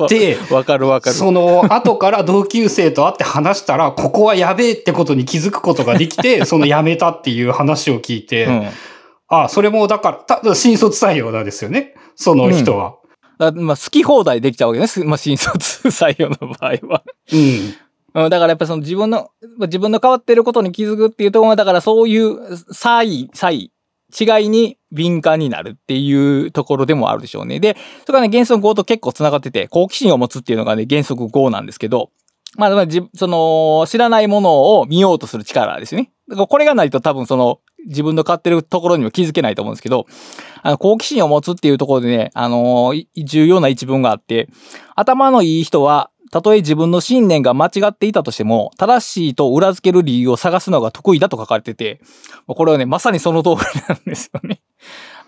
て、わかるわかる。その後から同級生と会って話したら、ここはやべえってことに気づくことができて、その辞めたっていう話を聞いて、うん。あ、それもだから、た新卒採用なんですよね。その人は。だまあ、好き放題できちゃうわけね。すまあ、新卒採用の場合は。うん。うん、だからやっぱその自分の、自分の変わってることに気づくっていうところは、だからそういう差異、差異、違いに敏感になるっていうところでもあるでしょうね。で、それがね、原則5と結構繋がってて、好奇心を持つっていうのがね、原則5なんですけど、まあ、じその、知らないものを見ようとする力ですね。これがないと多分その、自分の買ってるところにも気づけないと思うんですけど、あの、好奇心を持つっていうところでね、あのー、重要な一文があって、頭のいい人はたとえ自分の信念が間違っていたとしても、正しいと裏付ける理由を探すのが得意だと書かれてて、これはね、まさにその通りなんですよね。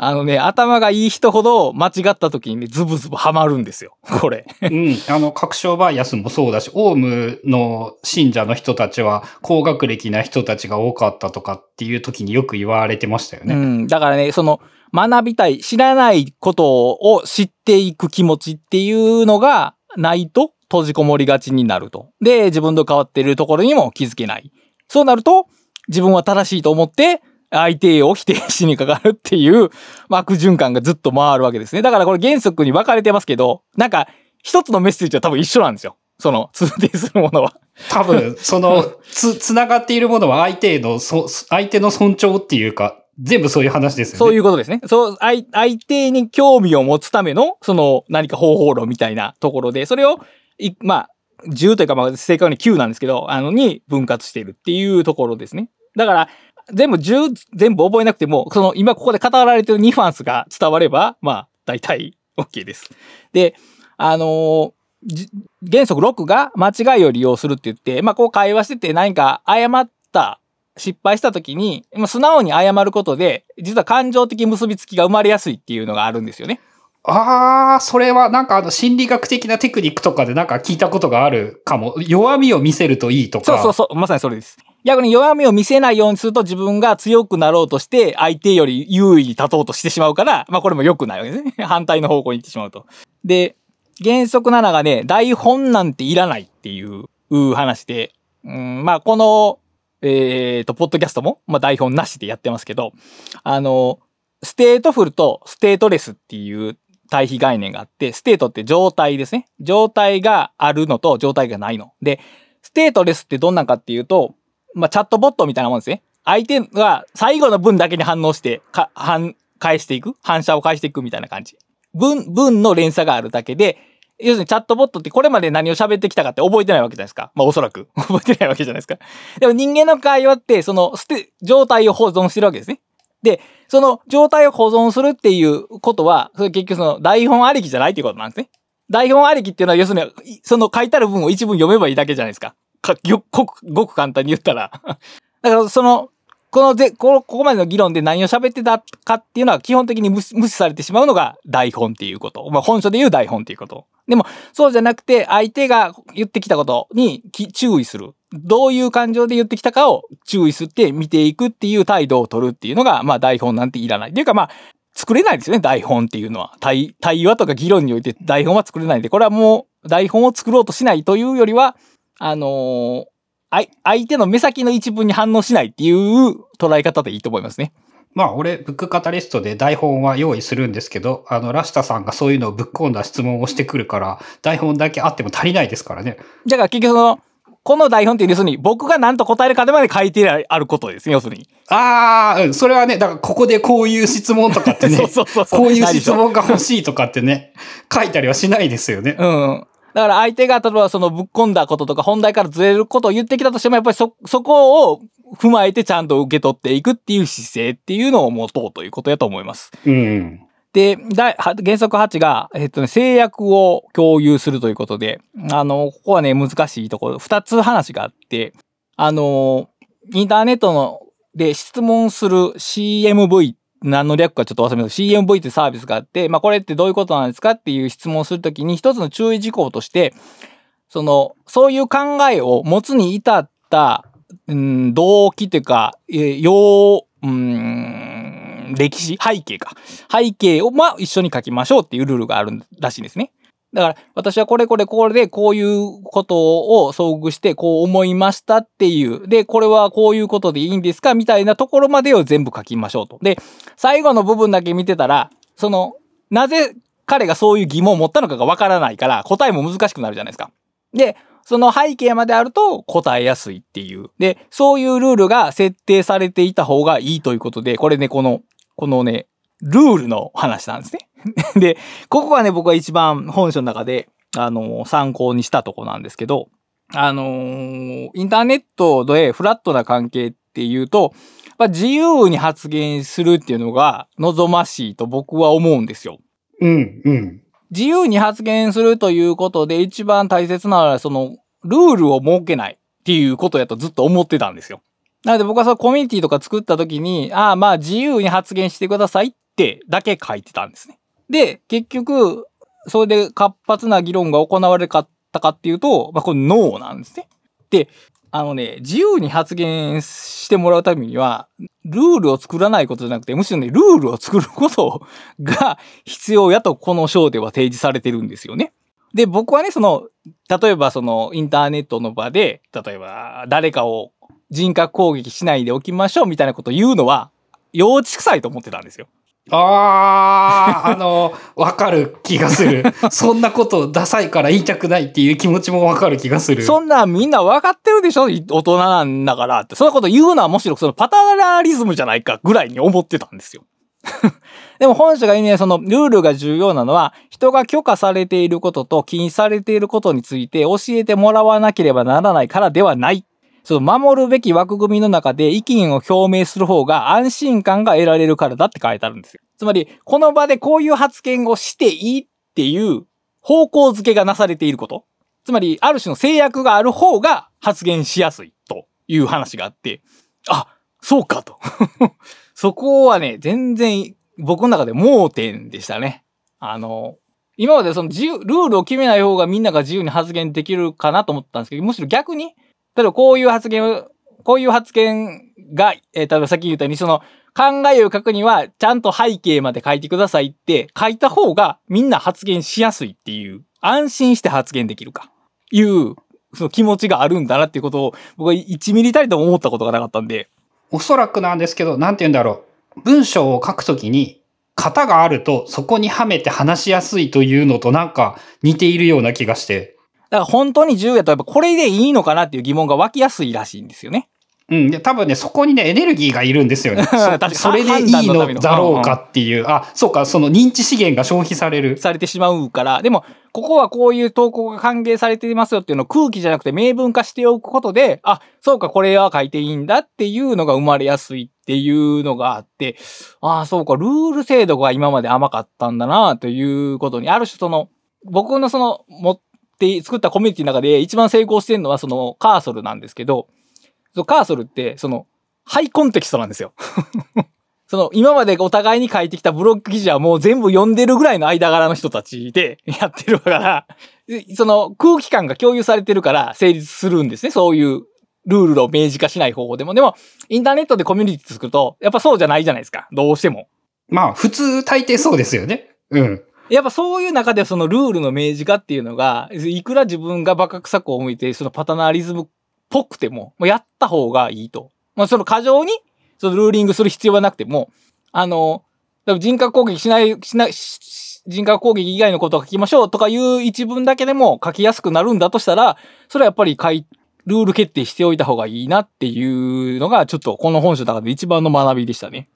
あのね、頭がいい人ほど間違った時にね、ズブズブハマるんですよ。これ。うん。あの、確証バイアスもそうだし、オウムの信者の人たちは、高学歴な人たちが多かったとかっていう時によく言われてましたよね。うん。だからね、その、学びたい、知らないことを知っていく気持ちっていうのがないと、閉じこもりがちになると。で、自分と変わっているところにも気づけない。そうなると、自分は正しいと思って、相手を否定しにかかるっていう、悪循環がずっと回るわけですね。だからこれ原則に分かれてますけど、なんか、一つのメッセージは多分一緒なんですよ。その、通底するものは。多分、その、つ、つながっているものは相手の、そ、相手の尊重っていうか、全部そういう話ですよね。そういうことですね。そう、相、相手に興味を持つための、その、何か方法論みたいなところで、それをい、まあ、10というか、まあ、正確に9なんですけど、あの、に分割しているっていうところですね。だから、全部10、全部覚えなくても、その、今ここで語られてるニファンスが伝われば、まあ、大体 OK です。で、あのー、原則6が間違いを利用するって言って、まあ、こう会話してて何か誤った、失敗した時に、まあ、素直に謝ることで、実は感情的結びつきが生まれやすいっていうのがあるんですよね。ああ、それはなんかあの心理学的なテクニックとかでなんか聞いたことがあるかも。弱みを見せるといいとか。そうそうそう、まさにそれです。逆に弱みを見せないようにすると自分が強くなろうとして相手より優位に立とうとしてしまうから、まあこれも良くないわけですね。反対の方向に行ってしまうと。で、原則7がね、台本なんていらないっていう話で、うん、まあこの、えっ、ー、と、ポッドキャストも、まあ台本なしでやってますけど、あの、 stateful と stateless っていう対比概念があって、 state って状態ですね。状態があるのと状態がないの。で、 stateless ってどんなんかっていうと、まあ、チャットボットみたいなもんですね。相手が最後の文だけに反応して、か、反、返していく？反射を返していくみたいな感じ。文、文の連鎖があるだけで、要するにチャットボットってこれまで何を喋ってきたかって覚えてないわけじゃないですか。まあおそらく。覚えてないわけじゃないですか。でも人間の会話って、その、捨て、状態を保存してるわけですね。で、その状態を保存するっていうことは、それ結局その台本ありきじゃないっていうことなんですね。台本ありきっていうのは、要するに、その書いてある文を一文読めばいいだけじゃないですか。かよ、ごく、ごく簡単に言ったら。だからその、このぜ、こここまでの議論で何を喋ってたかっていうのは基本的に無視されてしまうのが台本っていうこと。まあ本書で言う台本っていうこと。でも、そうじゃなくて相手が言ってきたことに注意する。どういう感情で言ってきたかを注意して見ていくっていう態度を取るっていうのが、まあ台本なんていらない。っていうかまあ、作れないですよね、台本っていうのは。対、対話とか議論において台本は作れないんで、これはもう台本を作ろうとしないというよりは、あのー、相手の目先の一文に反応しないっていう捉え方でいいと思いますね。まあ、俺、ブックカタリストで台本は用意するんですけど、あの、ラシタさんがそういうのをぶっ込んだ質問をしてくるから、台本だけあっても足りないですからね。だから結局その、この台本って要するに僕が何と答えるかでまで書いてあることですね、要するに。ああ、うん、それはね、だからここでこういう質問とかってね、そうそうそうこういう質問が欲しいとかってね、書いたりはしないですよね。うん。だから相手が例えばそのぶっ込んだこととか本題からずれることを言ってきたとしてもやっぱりそ、そこを踏まえてちゃんと受け取っていくっていう姿勢っていうのを持とうということやと思います。うん。で、原則8が、えっとね、制約を共有するということで、あの、ここはね、難しいところ、二つ話があって、あの、インターネットので質問する CMV 何の略かちょっと忘れました。CMV ってサービスがあって、まあこれってどういうことなんですかっていう質問をするときに一つの注意事項として、その、そういう考えを持つに至った、うん、動機というか、え要、うん、歴史背景か。背景を、まあ、一緒に書きましょうっていうルールがあるらしいんですね。だから、私はこれこれこれでこういうことを遭遇してこう思いましたっていう。で、これはこういうことでいいんですかみたいなところまでを全部書きましょうと。で、最後の部分だけ見てたら、その、なぜ彼がそういう疑問を持ったのかがわからないから、答えも難しくなるじゃないですか。で、その背景まであると答えやすいっていう。で、そういうルールが設定されていた方がいいということで、これね、この、このね、ルールの話なんですね。で、ここがね、僕は一番本書の中で、あの、参考にしたとこなんですけど、あのーインターネットでフラットな関係っていうと、まあ、自由に発言するっていうのが望ましいと僕は思うんですよ。うん、うん。自由に発言するということで一番大切なのはそのルールを設けないっていうことやとずっと思ってたんですよ。なので僕はそのコミュニティとか作った時に、ああまあ自由に発言してくださいってだけ書いてたんですね。で、結局、それで活発な議論が行われかったかっていうと、まあこれノーなんですね。で、あのね、自由に発言してもらうためには、ルールを作らないことじゃなくて、むしろね、ルールを作ること が必要やとこの章では提示されてるんですよね。で、僕はね、その、例えばそのインターネットの場で、例えば誰かを人格攻撃しないでおきましょうみたいなことを言うのは、幼稚臭いと思ってたんですよ。ああ、あの、わかる気がする。そんなことダサいから言いたくないっていう気持ちもわかる気がする。そんなんみんな分かってるでしょ？大人なんだからって。そんなこと言うのはむしろそのパタナリズムじゃないかぐらいに思ってたんですよ。でも本書が言うにはそのルールが重要なのは人が許可されていることと禁止されていることについて教えてもらわなければならないからではない。その守るべき枠組みの中で意見を表明する方が安心感が得られるからだって書いてあるんですよ。つまり、この場でこういう発言をしていいっていう方向づけがなされていること。つまり、ある種の制約がある方が発言しやすいという話があって、あ、そうかと。そこはね、全然僕の中で盲点でしたね。あの、今までその自由、ルールを決めない方がみんなが自由に発言できるかなと思ったんですけど、むしろ逆に、例えばこういう発言を、こういう発言が、えー例えばさっき言ったように、その考えを書くにはちゃんと背景まで書いてくださいって書いた方がみんな発言しやすいっていう、安心して発言できるか、いう、その気持ちがあるんだなっていうことを僕は1ミリたりとも思ったことがなかったんで、おそらくなんですけど、なんて言うんだろう。文章を書くときに、型があると、そこにはめて話しやすいというのとなんか似ているような気がして。だから本当に自由やとやっぱこれでいいのかなっていう疑問が湧きやすいらしいんですよね。うん。で、多分ね、そこにね、エネルギーがいるんですよね。確かにそそれでいいのだろうかっていう。あ、そうか、その認知資源が消費される。されてしまうから、でも、ここはこういう投稿が歓迎されていますよっていうのを空気じゃなくて明文化しておくことで、あ、そうか、これは書いていいんだっていうのが生まれやすいっていうのがあって、ああ、そうか、ルール制度が今まで甘かったんだなということに、ある種その、僕のその、持って、作ったコミュニティの中で一番成功してるのはそのカーソルなんですけど、そのカーソルって、その、ハイコンテキストなんですよ。その、今までお互いに書いてきたブロック記事はもう全部読んでるぐらいの間柄の人たちで やってるから、その空気感が共有されてるから成立するんですね。そういうルールを明示化しない方法でも。でも、インターネットでコミュニティ作ると、やっぱそうじゃないじゃないですか。どうしても。まあ、普通大抵そうですよね。うん。やっぱそういう中でそのルールの明示化っていうのが、いくら自分がバカ臭く思いて、そのパタナリズムっぽくても、やった方がいいと。まあその過剰に、そのルーリングする必要はなくても、あの、人格攻撃しない、しない、人格攻撃以外のことを書きましょうとかいう一文だけでも書きやすくなるんだとしたら、それはやっぱり書、ルール決定しておいた方がいいなっていうのが、ちょっとこの本書の中で一番の学びでしたね。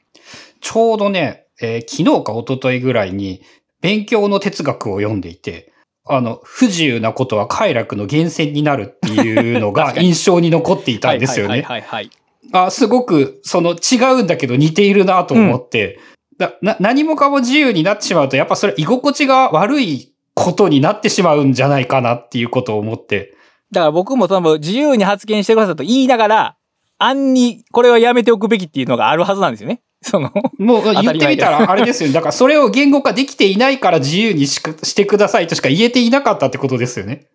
ちょうどね、えー昨日か一昨日ぐらいに、勉強の哲学を読んでいて、あの、不自由なことは快楽の源泉になるっていうのが 印象に残っていたんですよね。はいはいはいはい。あ、すごく、その違うんだけど似ているなと思って、だな何もかも自由になってしまうと、やっぱそれ居心地が悪いことになってしまうんじゃないかなっていうことを思って。だから僕も多分自由に発言してくださいと言いながら、暗にこれはやめておくべきっていうのがあるはずなんですよね。その、もう言ってみたらあれですよね。だからそれを言語化できていないから自由にしくしてくださいとしか言えていなかったってことですよね。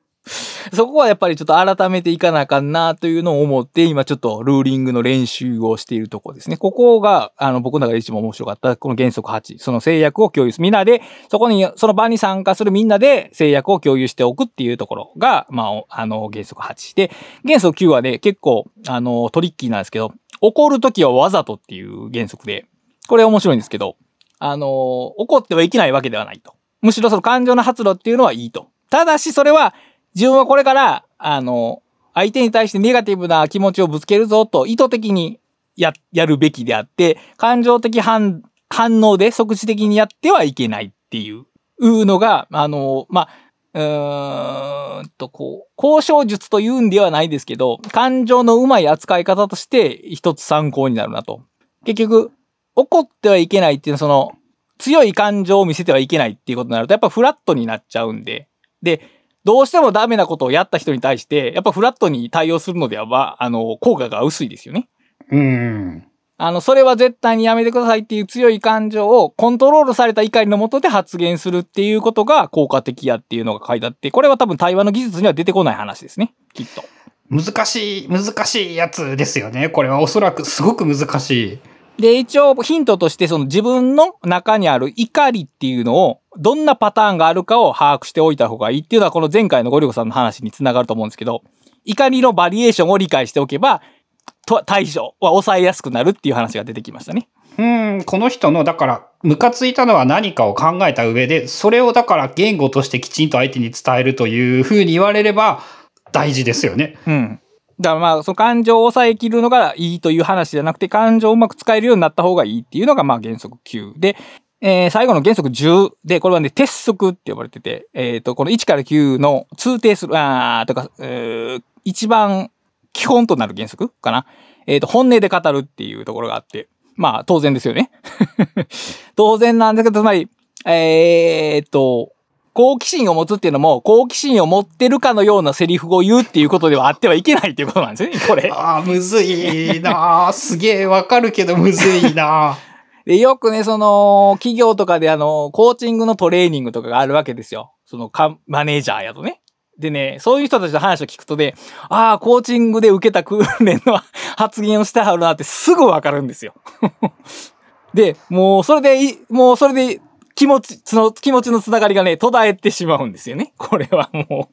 そこはやっぱりちょっと改めていかなあかんなというのを思って、今ちょっとルーリングの練習をしているところですね。ここが、あの、僕の中で一番面白かった、この原則8。その制約を共有する。みんなで、そこに、その場に参加するみんなで制約を共有しておくっていうところが、まあ、おあの、原則8。で、原則9はね、結構、あの、トリッキーなんですけど、怒るときはわざとっていう原則で、これ面白いんですけど、あの、怒ってはいけないわけではないと。むしろその感情の発露っていうのはいいと。ただしそれは自分はこれから、あの、相手に対してネガティブな気持ちをぶつけるぞと意図的にや、やるべきであって、感情的反、反応で即時的にやってはいけないっていうのが、あの、まあ、うーんと、こう、交渉術というんではないですけど、感情のうまい扱い方として一つ参考になるなと。結局、怒ってはいけないっていうのはその、強い感情を見せてはいけないっていうことになると、やっぱフラットになっちゃうんで。で、どうしてもダメなことをやった人に対して、やっぱフラットに対応するのでは、まあ、あの、効果が薄いですよね。うん。あの、それは絶対にやめてくださいっていう強い感情をコントロールされた怒りのもとで発言するっていうことが効果的やっていうのが書いてあって、これは多分対話の技術には出てこない話ですね。きっと。難しい、難しいやつですよね。これはおそらくすごく難しい。で、一応ヒントとしてその自分の中にある怒りっていうのをどんなパターンがあるかを把握しておいた方がいいっていうのはこの前回のゴリゴさんの話につながると思うんですけど、怒りのバリエーションを理解しておけば、と対処は抑えやすくなるっていう話が出てきましたね。うん、この人の、だから、ムカついたのは何かを考えた上で、それをだから言語としてきちんと相手に伝えるというふうに言われれば大事ですよね。うん。だからまあ、その感情を抑えきるのがいいという話じゃなくて、感情をうまく使えるようになった方がいいっていうのがまあ原則9。で、えー最後の原則10で、これはね、鉄則って呼ばれてて、えっ、と、この1から9の通底する、あーとか、えー一番基本となる原則かな。えっ、と、本音で語るっていうところがあって、まあ、当然ですよね。当然なんですけど、つまり、えっ、と、好奇心を持つっていうのも、好奇心を持ってるかのようなセリフを言うっていうことではあってはいけないっていうことなんですね、これ。ああ、むずいなあすげえわかるけどむずいなあで、よくね、その、企業とかであの、コーチングのトレーニングとかがあるわけですよ。その、か、マネージャーやとね。でね、そういう人たちの話を聞くとね、ああ、コーチングで受けた訓練の 発言をしてはるなってすぐわかるんですよ。で、もうそれでい、もうそれで気持ち、その気持ちのつながりがね、途絶えてしまうんですよね。これはも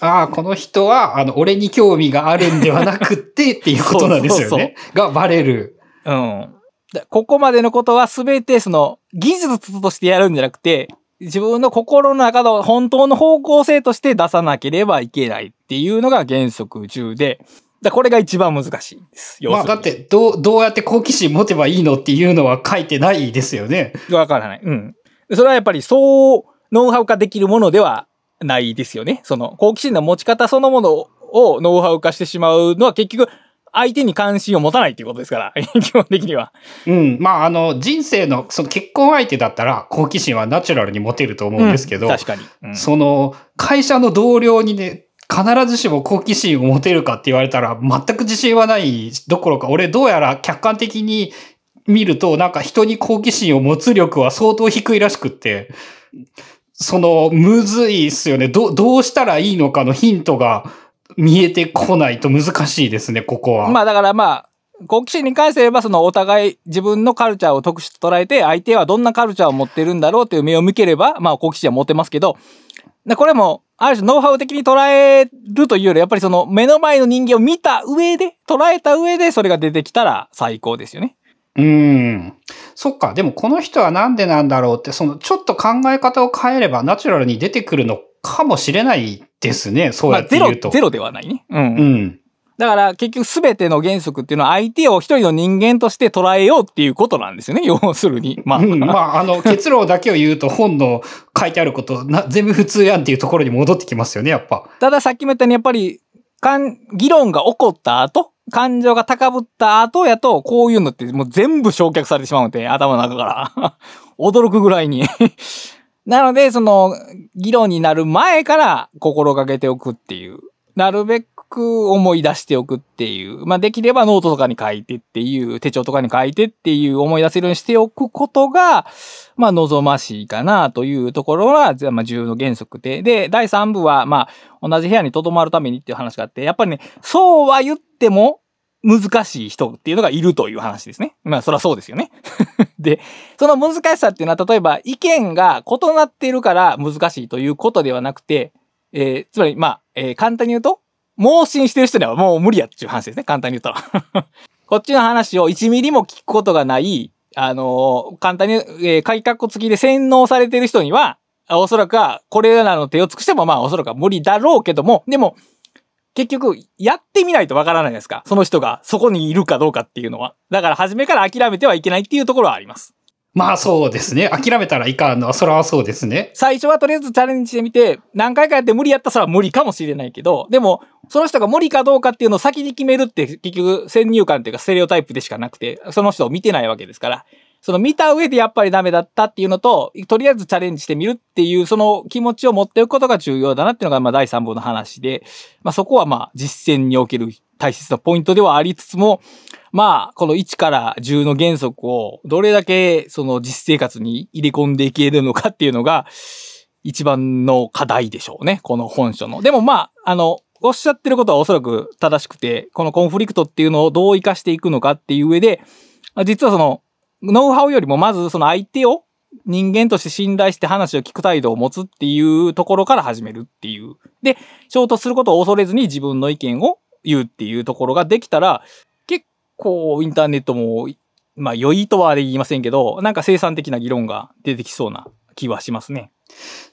ああ、この人は、あの、俺に興味があるんではなくって っていうことなんですよね。がバレる。う。うん。だここまでのことは全てその技術としてやるんじゃなくて、自分の心の中の本当の方向性として出さなければいけないっていうのが原則10で、だこれが一番難しいです。まあだって、どう、どうやって好奇心持てばいいのっていうのは書いてないですよね。わからない。うん。でそれはやっぱりそう、ノウハウ化できるものではないですよね。その、好奇心の持ち方そのものをノウハウ化してしまうのは結局、相手に関心を持たないっていうことですから、基本的には。うん。まあ、あの、人生の、その結婚相手だったら、好奇心はナチュラルに持てると思うんですけど、うん確かに。うんその、会社の同僚にね、必ずしも好奇心を持てるかって言われたら、全く自信はないどころか、俺どうやら客観的に見ると、なんか人に好奇心を持つ力は相当低いらしくって、その、むずいっすよね。ど、どうしたらいいのかのヒントが見えてこないと難しいですね、ここは。まあだからまあ、好奇心に関して言えば、そのお互い自分のカルチャーを特殊と捉えて、相手はどんなカルチャーを持ってるんだろうという目を向ければ、まあ好奇心は持てますけど、でこれも、ある種ノウハウ的に捉えるというより、やっぱりその目の前の人間を見た上で、捉えた上でそれが出てきたら最高ですよね。うーん。そっか。でもこの人はなんでなんだろうって、そのちょっと考え方を変えればナチュラルに出てくるのかもしれないですね。そうまあゼロやって言うと。、ゼロではないね。うん。うん。だから結局全ての原則っていうのは相手を一人の人間として捉えようっていうことなんですよね。要するに。まあ、うん、まあ、あの、結論だけを言うと本の書いてあることな、全部普通やんっていうところに戻ってきますよね、やっぱ。たださっきも言ったようにやっぱり、かん議論が起こった後、感情が高ぶった後やと、こういうのってもう全部焼却されてしまうので、頭の中から。驚くぐらいに。なので、その、議論になる前から心がけておくっていう。なるべく思い出しておくっていう。まあ、できればノートとかに書いてっていう、手帳とかに書いてっていう思い出せるようにしておくことが、まあ、望ましいかなというところが、まあ、重要の原則で。で、第3部は、まあ、同じ部屋に留まるためにっていう話があって、やっぱりね、そうは言っても、難しい人っていうのがいるという話ですね。まあ、そりゃそうですよね。で、その難しさっていうのは、例えば意見が異なっているから難しいということではなくて、えーつまり、まあ、えー簡単に言うと、盲信してる人にはもう無理やっていう話ですね。簡単に言ったら。こっちの話を1ミリも聞くことがない、あのー簡単に、えー、改革付きで洗脳されてる人には、おそらくは、これらの手を尽くしてもまあおそらくは無理だろうけども、でも、結局、やってみないとわからないですか？その人がそこにいるかどうかっていうのは。だから初めから諦めてはいけないっていうところはあります。まあそうですね。諦めたらいかんのは、それはそうですね。最初はとりあえずチャレンジしてみて、何回かやって無理やったら無理かもしれないけど、でも、その人が無理かどうかっていうのを先に決めるって結局先入観っていうかステレオタイプでしかなくて、その人を見てないわけですから、その見た上でやっぱりダメだったっていうのと、とりあえずチャレンジしてみるっていうその気持ちを持っておくことが重要だなっていうのがまあ第3部の話で、まあそこはまあ実践における大切なポイントではありつつも、まあ、この1から10の原則をどれだけその実生活に入れ込んでいけるのかっていうのが一番の課題でしょうね。この本書の。でもまあ、あの、おっしゃってることはおそらく正しくて、このコンフリクトっていうのをどう活かしていくのかっていう上で、実はその、ノウハウよりもまずその相手を人間として信頼して話を聞く態度を持つっていうところから始めるっていう。で、衝突することを恐れずに自分の意見を言うっていうところができたら、結構インターネットも、まあ良いとは言いませんけど、なんか生産的な議論が出てきそうな気はしますね。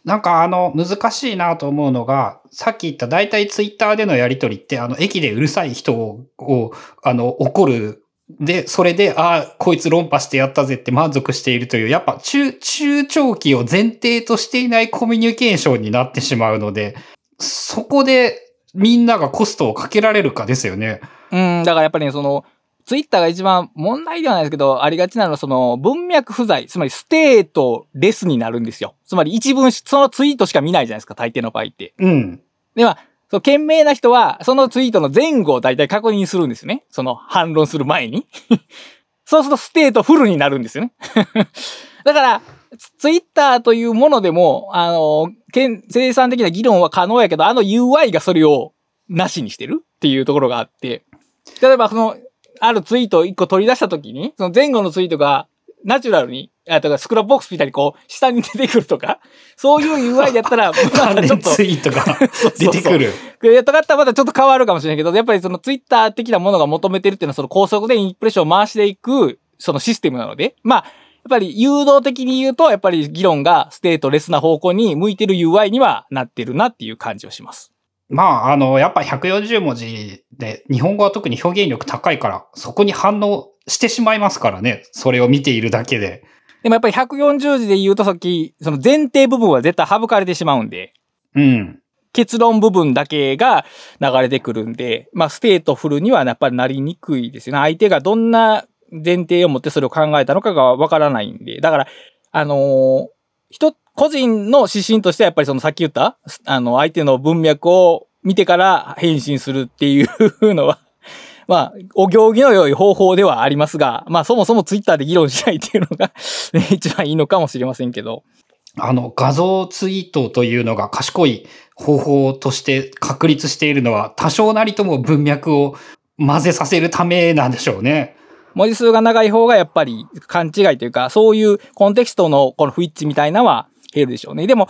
なんかあの、難しいなと思うのが、さっき言った大体ツイッターでのやりとりって、あの、駅でうるさい人を、をあの、怒る。で、それで、ああ、こいつ論破してやったぜって満足しているという、やっぱ中、中長期を前提としていないコミュニケーションになってしまうので、そこでみんながコストをかけられるかですよね。うん、だからやっぱりね、その、ツイッターが一番問題ではないですけど、ありがちなのはその文脈不在、つまり stateless になるんですよ。つまり一文、そのツイートしか見ないじゃないですか、大抵の場合って。うん。では、その賢明な人は、そのツイートの前後を大体確認するんですよね。その反論する前に。そうすると stateful になるんですよね。だから、ツイッターというものでも、あの、生産的な議論は可能やけど、あの UI がそれをなしにしてるっていうところがあって、例えばその、あるツイートを一個取り出したときに、その前後のツイートがナチュラルに、あとかスクラップボックスみたいにこう、下に出てくるとか、そういう UI だったら、まだちょっと。ツイートが 出てくる。とかったらまだちょっと変わるかもしれないけど、やっぱりそのツイッター的なものが求めてるっていうのは、その高速でインプレッションを回していく、そのシステムなので、まあ、やっぱり誘導的に言うと、やっぱり議論が stateless な方向に向いてる UI にはなってるなっていう感じをします。まあ、あの、やっぱ140文字で、日本語は特に表現力高いから、そこに反応してしまいますからね。それを見ているだけで。でもやっぱり140字で言うとさっき、その前提部分は絶対省かれてしまうんで。うん。結論部分だけが流れてくるんで、まあ、 stateful にはやっぱりなりにくいですよね。相手がどんな前提を持ってそれを考えたのかがわからないんで。だから、あのー、人、個人の指針としてはやっぱりそのさっき言った、あの、相手の文脈を見てから返信するっていうのはまあ、お行儀の良い方法ではありますが、まあそもそもツイッターで議論しないっていうのが 一番いいのかもしれませんけど。あの、画像ツイートというのが賢い方法として確立しているのは、多少なりとも文脈を混ぜさせるためなんでしょうね。文字数が長い方がやっぱり勘違いというか、そういうコンテキストのこの不一致みたいなのは減るでしょうね。でも、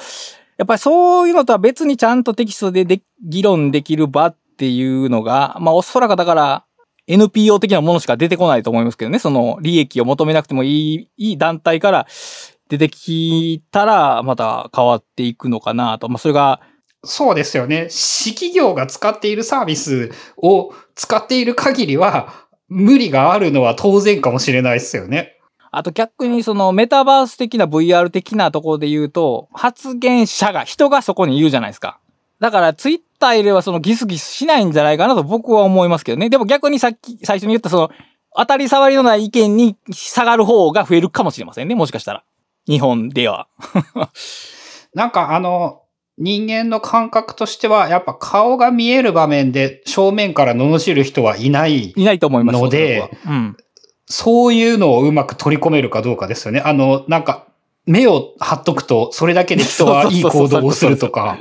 やっぱりそういうのとは別にちゃんとテキストでで議論できる場っていうのが、まあおそらくだから NPO 的なものしか出てこないと思いますけどね。その利益を求めなくてもいい、いい団体から出てきたらまた変わっていくのかなと。まあそれがそうですよね。私企業が使っているサービスを使っている限りは、無理があるのは当然かもしれないですよね。あと逆にそのメタバース的な VR 的なところで言うと、発言者が、人がそこにいるじゃないですか。だからツイッターよりはそのギスギスしないんじゃないかなと僕は思いますけどね。でも逆にさっき最初に言ったその当たり障りのない意見に下がる方が増えるかもしれませんね。もしかしたら。日本では。なんかあの、人間の感覚としては、やっぱ顔が見える場面で正面から罵る人はいないいないと思いますので、うん、そういうのをうまく取り込めるかどうかですよね。あの、なんか、目を張っとくと、それだけで人はいい行動をするとか。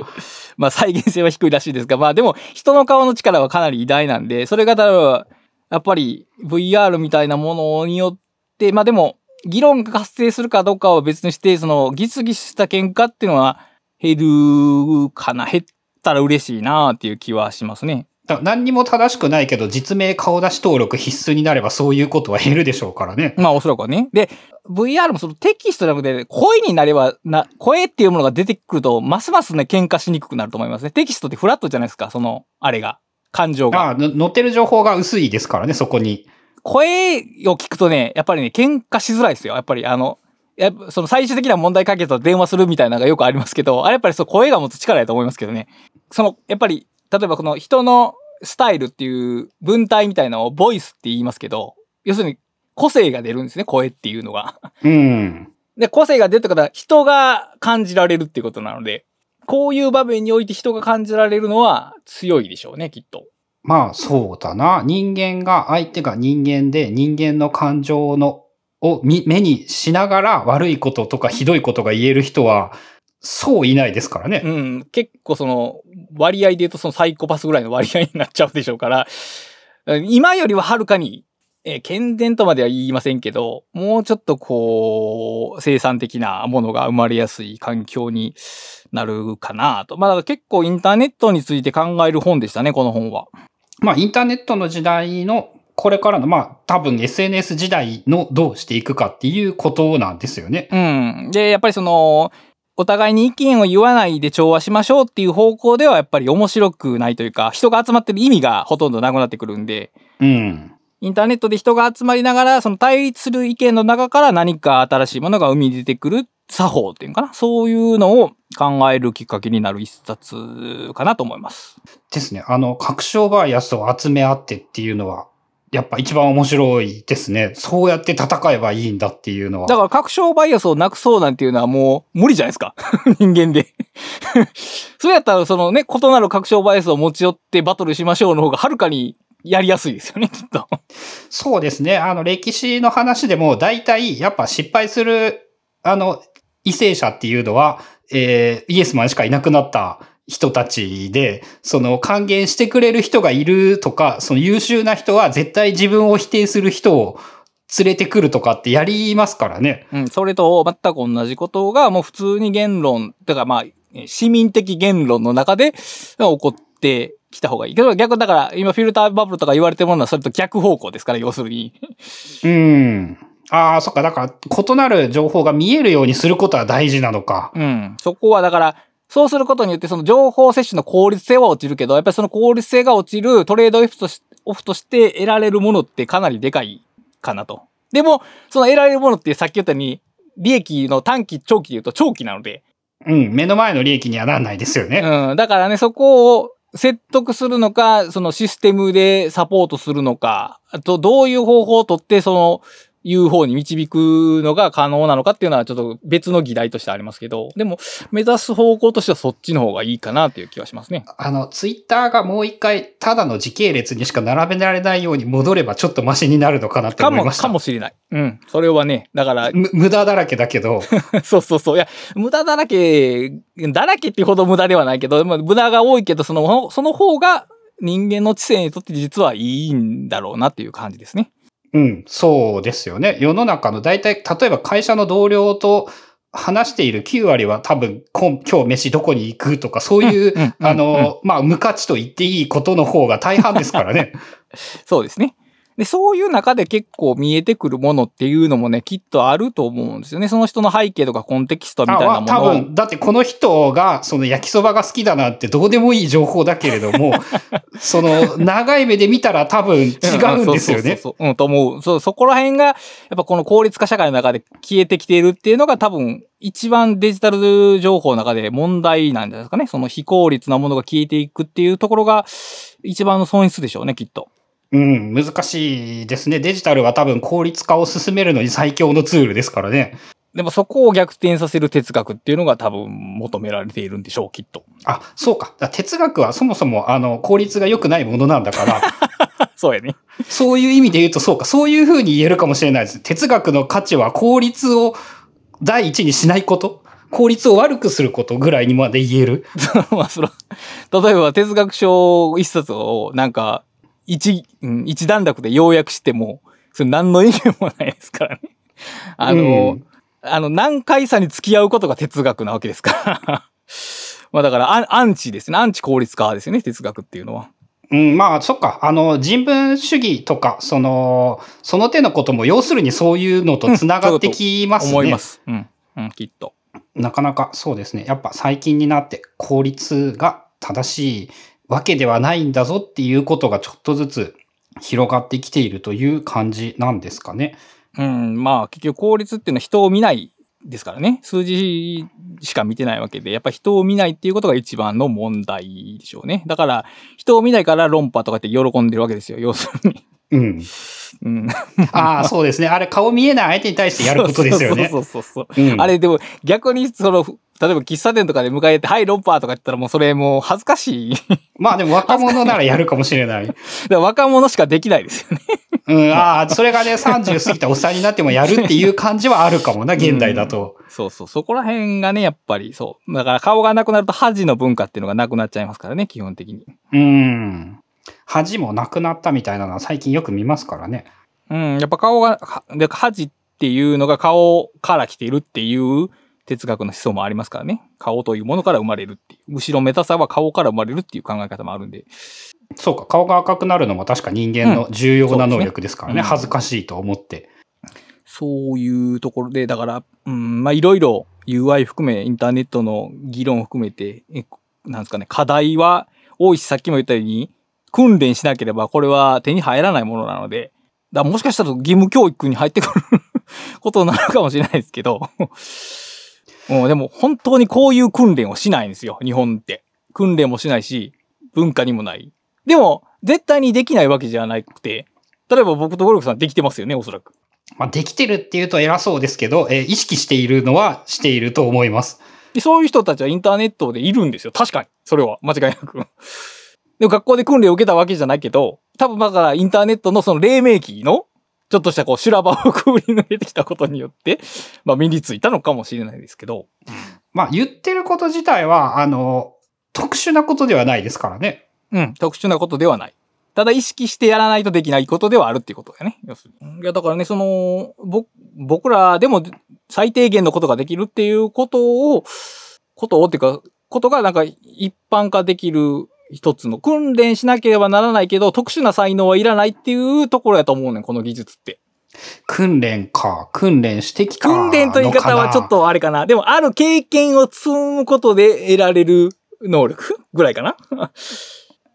まあ再現性は低いらしいですが、まあでも人の顔の力はかなり偉大なんで、それが多分、やっぱり VR みたいなものによって、まあでも、議論が発生するかどうかは別にして、そのギスギスした喧嘩っていうのは減るかな、減ったら嬉しいなっていう気はしますね。だ何にも正しくないけど、実名顔出し登録必須になればそういうことは減るでしょうからね。まあおそらくはね。で、VR もそのテキストじゃなくて、声になれば、な、声っていうものが出てくると、ますますね、喧嘩しにくくなると思いますね。テキストってフラットじゃないですか、その、あれが。感情が。ああ、の載ってる情報が薄いですからね、そこに。声を聞くとね、やっぱりね、喧嘩しづらいですよ。やっぱりあの、やその最終的な問題解決は電話するみたいなのがよくありますけど、あれやっぱりそう声が持つ力だと思いますけどね。その、やっぱり、例えばこの人のスタイルっていう文体みたいなのをボイスって言いますけど、要するに個性が出るんですね、声っていうのが。うん。で、個性が出るってことは人が感じられるっていうことなので、こういう場面において人が感じられるのは強いでしょうね、きっと。まあ、そうだな。人間が、相手が人間で、人間の感情の、を見目にしながら悪いこととかひどいことが言える人は、そういないですからね。うん、結構その割合で言うとそのサイコパスぐらいの割合になっちゃうでしょうから、今よりははるかに、えー健全とまでは言いませんけど、もうちょっとこう、生産的なものが生まれやすい環境になるかなと。まあだから結構インターネットについて考える本でしたね、この本は。まあ、インターネットの時代の、これからの、まあ、多分 SNS 時代のどうしていくかっていうことなんですよね。うん。で、やっぱりその、お互いに意見を言わないで調和しましょうっていう方向ではやっぱり面白くないというか、人が集まってる意味がほとんどなくなってくるんで、うん。インターネットで人が集まりながら、その対立する意見の中から何か新しいものが生み出てくる作法っていうのかな？そういうのを考えるきっかけになる一冊かなと思います。ですね。あの、確証バイアスを集め合ってっていうのは、やっぱ一番面白いですね。そうやって戦えばいいんだっていうのは。だから確証バイアスをなくそうなんていうのはもう無理じゃないですか。人間で。それやったらそのね、異なる確証バイアスを持ち寄ってバトルしましょうの方がはるかにやりやすいですよね、きっと。そうですね。あの、歴史の話でも、大体、やっぱ失敗する、あの、為政者っていうのは、えーイエスマンしかいなくなった人たちで、その、還元してくれる人がいるとか、その優秀な人は絶対自分を否定する人を連れてくるとかってやりますからね。うん、それと全く同じことがもう普通に言論、だからまあ、え市民的言論の中で起こってきた方がいい。けど逆だから今フィルターバブルとか言われてるものはそれと逆方向ですから、要するに。うん。ああ、そっか。だから、異なる情報が見えるようにすることは大事なのか。うん。そこはだから、そうすることによってその情報摂取の効率性は落ちるけど、やっぱりその効率性が落ちるトレードオフとして得られるものってかなりでかいかなと。でも、その得られるものってさっき言ったように、利益の短期、長期で言うと長期なので、うん。目の前の利益にはならないですよね。うん。だからね、そこを説得するのか、そのシステムでサポートするのか、あとどういう方法をとって、その、いう方に導くのが可能なのかっていうのはちょっと別の議題としてありますけど、でも目指す方向としてはそっちの方がいいかなっていう気はしますね。あの、ツイッターがもう一回、ただの時系列にしか並べられないように戻ればちょっとマシになるのかなってかも、思いました。かもしれない。うん。それはね、だから、む無駄だらけだけど、そうそうそう。いや、無駄だらけ、だらけっていうほど無駄ではないけど、まあ無駄が多いけど、その、その方が人間の知性にとって実はいいんだろうなっていう感じですね。うん、そうですよね。世の中の大体、例えば会社の同僚と話している9割は多分、今今日飯どこに行くとか、そういう、あの、まあ、無価値と言っていいことの方が大半ですからね。そうですね。で、そういう中で結構見えてくるものっていうのもね、きっとあると思うんですよね。その人の背景とかコンテキストみたいなあものを。多分、だってこの人が、その焼きそばが好きだなってどうでもいい情報だけれども、その、長い目で見たら多分違うんですよね。そうそうそうそう。うん、と思う。そう、そこら辺が、やっぱこの効率化社会の中で消えてきているっていうのが多分、一番デジタル情報の中で問題なんじゃないですかね。その非効率なものが消えていくっていうところが、一番の損失でしょうね、きっと。うん、難しいですね。デジタルは多分効率化を進めるのに最強のツールですからね。でもそこを逆転させる哲学っていうのが多分求められているんでしょう、きっと。あ、そうか。だから哲学はそもそも、あの、効率が良くないものなんだから、そうやね。そういう意味で言うと、そうか、そういうふうに言えるかもしれないです。哲学の価値は効率を第一にしないこと効率を悪くすることぐらいにまで言える。まあ、その、例えば哲学書一冊をなんか、一、うん一段落で要約しても、それ何の意味もないですからね。あの、うんあの、難解さに付き合うことが哲学なわけですから。まあだからアン、アンチですね。アンチ効率化ですよね、哲学っていうのは。うん、まあ、そっか。あの、人文主義とか、その、その手のことも、要するにそういうのと繋がってきますね。思います。うん。うん、きっと。なかなかそうですね。やっぱ最近になって効率が正しいわけではないんだぞっていうことがちょっとずつ広がってきているという感じなんですかね。うん、まあ結局効率っていうのは人を見ないですからね。数字しか見てないわけで、やっぱ人を見ないっていうことが一番の問題でしょうね。だから、人を見ないから論破とかって喜んでるわけですよ。要するに。うん。うん。ああ、そうですね。あれ顔見えない相手に対してやることですよね。そうそうそうそう。うんあれでも逆にその、例えば喫茶店とかで迎えて、はい、論破とか言ったらもうそれもう恥ずかしい。まあでも若者ならやるかもしれない。ら若者しかできないですよね。うん、ああ、それがね、30過ぎたおっさんになってもやるっていう感じはあるかもな、現代だと。そうそう。そこら辺がね、やっぱりそう。だから顔がなくなると恥の文化っていうのがなくなっちゃいますからね、基本的に。うん。恥もなくなったみたいなのは最近よく見ますからね。うん、やっぱ顔が、恥っていうのが顔から来ているっていう哲学の思想もありますからね。顔というものから生まれるっていう。後ろめたさは顔から生まれるっていう考え方もあるんで。そうか、顔が赤くなるのも確か人間の重要な能力ですからね。うん恥ずかしいと思って。そういうところで、だから、うん、まあいろいろ UI 含め、インターネットの議論を含めて、えなんですかね、課題は多いし、さっきも言ったように、訓練しなければこれは手に入らないものなので、だもしかしたら義務教育に入ってくることになるかもしれないですけど、うん、でも本当にこういう訓練をしないんですよ、日本って。訓練もしないし、文化にもない。でも、絶対にできないわけじゃなくて、例えば僕とゴルフさんできてますよね、おそらく。まあ、できてるっていうと偉そうですけど、えー意識しているのはしていると思います。で、そういう人たちはインターネットでいるんですよ。確かに。それは。間違いなく。でも学校で訓練を受けたわけじゃないけど、多分だからインターネットのその黎明期の、ちょっとしたこう修羅場をくぐり抜けてきたことによって、まあ身についたのかもしれないですけど。まあ、言ってること自体は、あの、特殊なことではないですからね。うん、特殊なことではない。ただ意識してやらないとできないことではあるっていうことだよね。要するに。いや、だからね、その、ぼ、僕らでも最低限のことができるっていうことを、ことをっていうか、ことがなんか一般化できる一つの訓練しなければならないけど、特殊な才能はいらないっていうところやと思うねん、この技術って。訓練か、訓練してきた。訓練という言い方はちょっとあれかな。でも、ある経験を積むことで得られる能力ぐらいかな。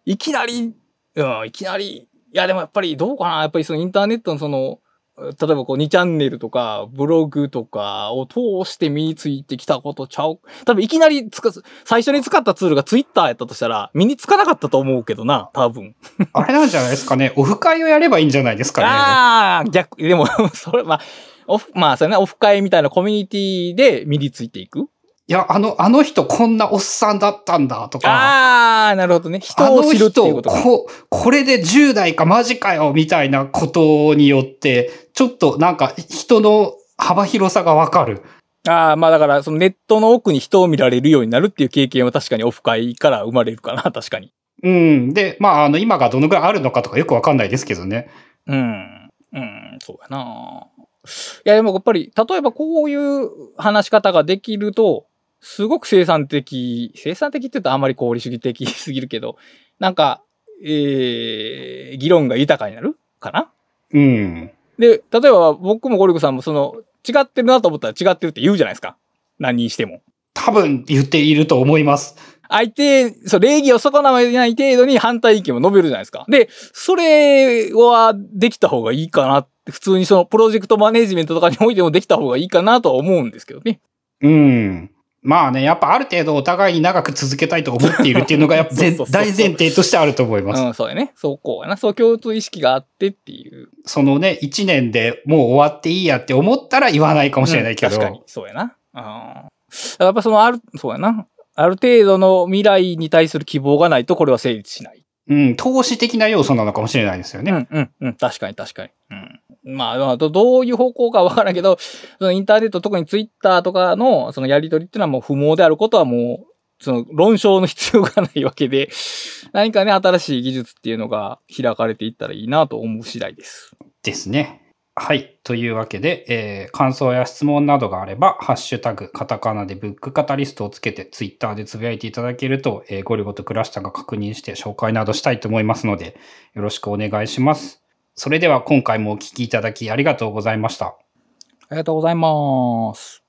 いきなり、うん、いきなり、いやでもやっぱりどうかなやっぱりそのインターネットのその、例えばこう2チャンネルとかブログとかを通して身についてきたことちゃう。多分いきなりつか、最初に使ったツールがツイッターやったとしたら身につかなかったと思うけどな、多分。あれなんじゃないですかね。オフ会をやればいいんじゃないですかね。ああ、逆、でも、それ、まあ、オフ、まあ、それね、オフ会みたいなコミュニティで身についていく。いや、あの、あの人こんなおっさんだったんだとか。ああ、なるほどね。人を知るっていう人、ことか。こ、これで10代かマジかよみたいなことによって、ちょっとなんか人の幅広さがわかる。ああ、まあだから、そのネットの奥に人を見られるようになるっていう経験は確かにオフ会から生まれるかな、確かに。うん。で、まあ、あの、今がどのぐらいあるのかとかよくわかんないですけどね。うん。うん、そうやな。いや、でもやっぱり、例えばこういう話し方ができると、すごく生産的、生産的って言うとあんまり功利主義的すぎるけど、なんか、えー、議論が豊かになるかな？うん。で、例えば僕もゴルグさんもその、違ってるなと思ったら違ってるって言うじゃないですか。何にしても。多分言っていると思います。相手、そう、礼儀を損なわない程度に反対意見を述べるじゃないですか。で、それはできた方がいいかなって、普通にそのプロジェクトマネジメントとかにおいてもできた方がいいかなとは思うんですけどね。うん。まあね、やっぱある程度お互いに長く続けたいと思っているっていうのがやっぱ 大前提としてあると思います。うん、そうやね。そうこうやな。そう共通意識があってっていう。そのね、一年でもう終わっていいやって思ったら言わないかもしれないけど。うん確かに、そうやな。うん。やっぱそのある、そうやな。ある程度の未来に対する希望がないとこれは成立しない。うん、投資的な要素なのかもしれないですよね。うん、うん、うん。確かに、確かに。うん。まあ、どういう方向かわからんけど、そのインターネット、特にツイッターとかのそのやりとりっていうのはもう不毛であることはもう、その論証の必要がないわけで、何かね、新しい技術っていうのが開かれていったらいいなと思う次第です。ですね。はい。というわけで、えー、感想や質問などがあれば、ハッシュタグ、カタカナでブックカタリストをつけて、ツイッターでつぶやいていただけると、えー、ゴリゴとクラシタが確認して紹介などしたいと思いますので、よろしくお願いします。それでは今回もお聴きいただきありがとうございました。ありがとうございます。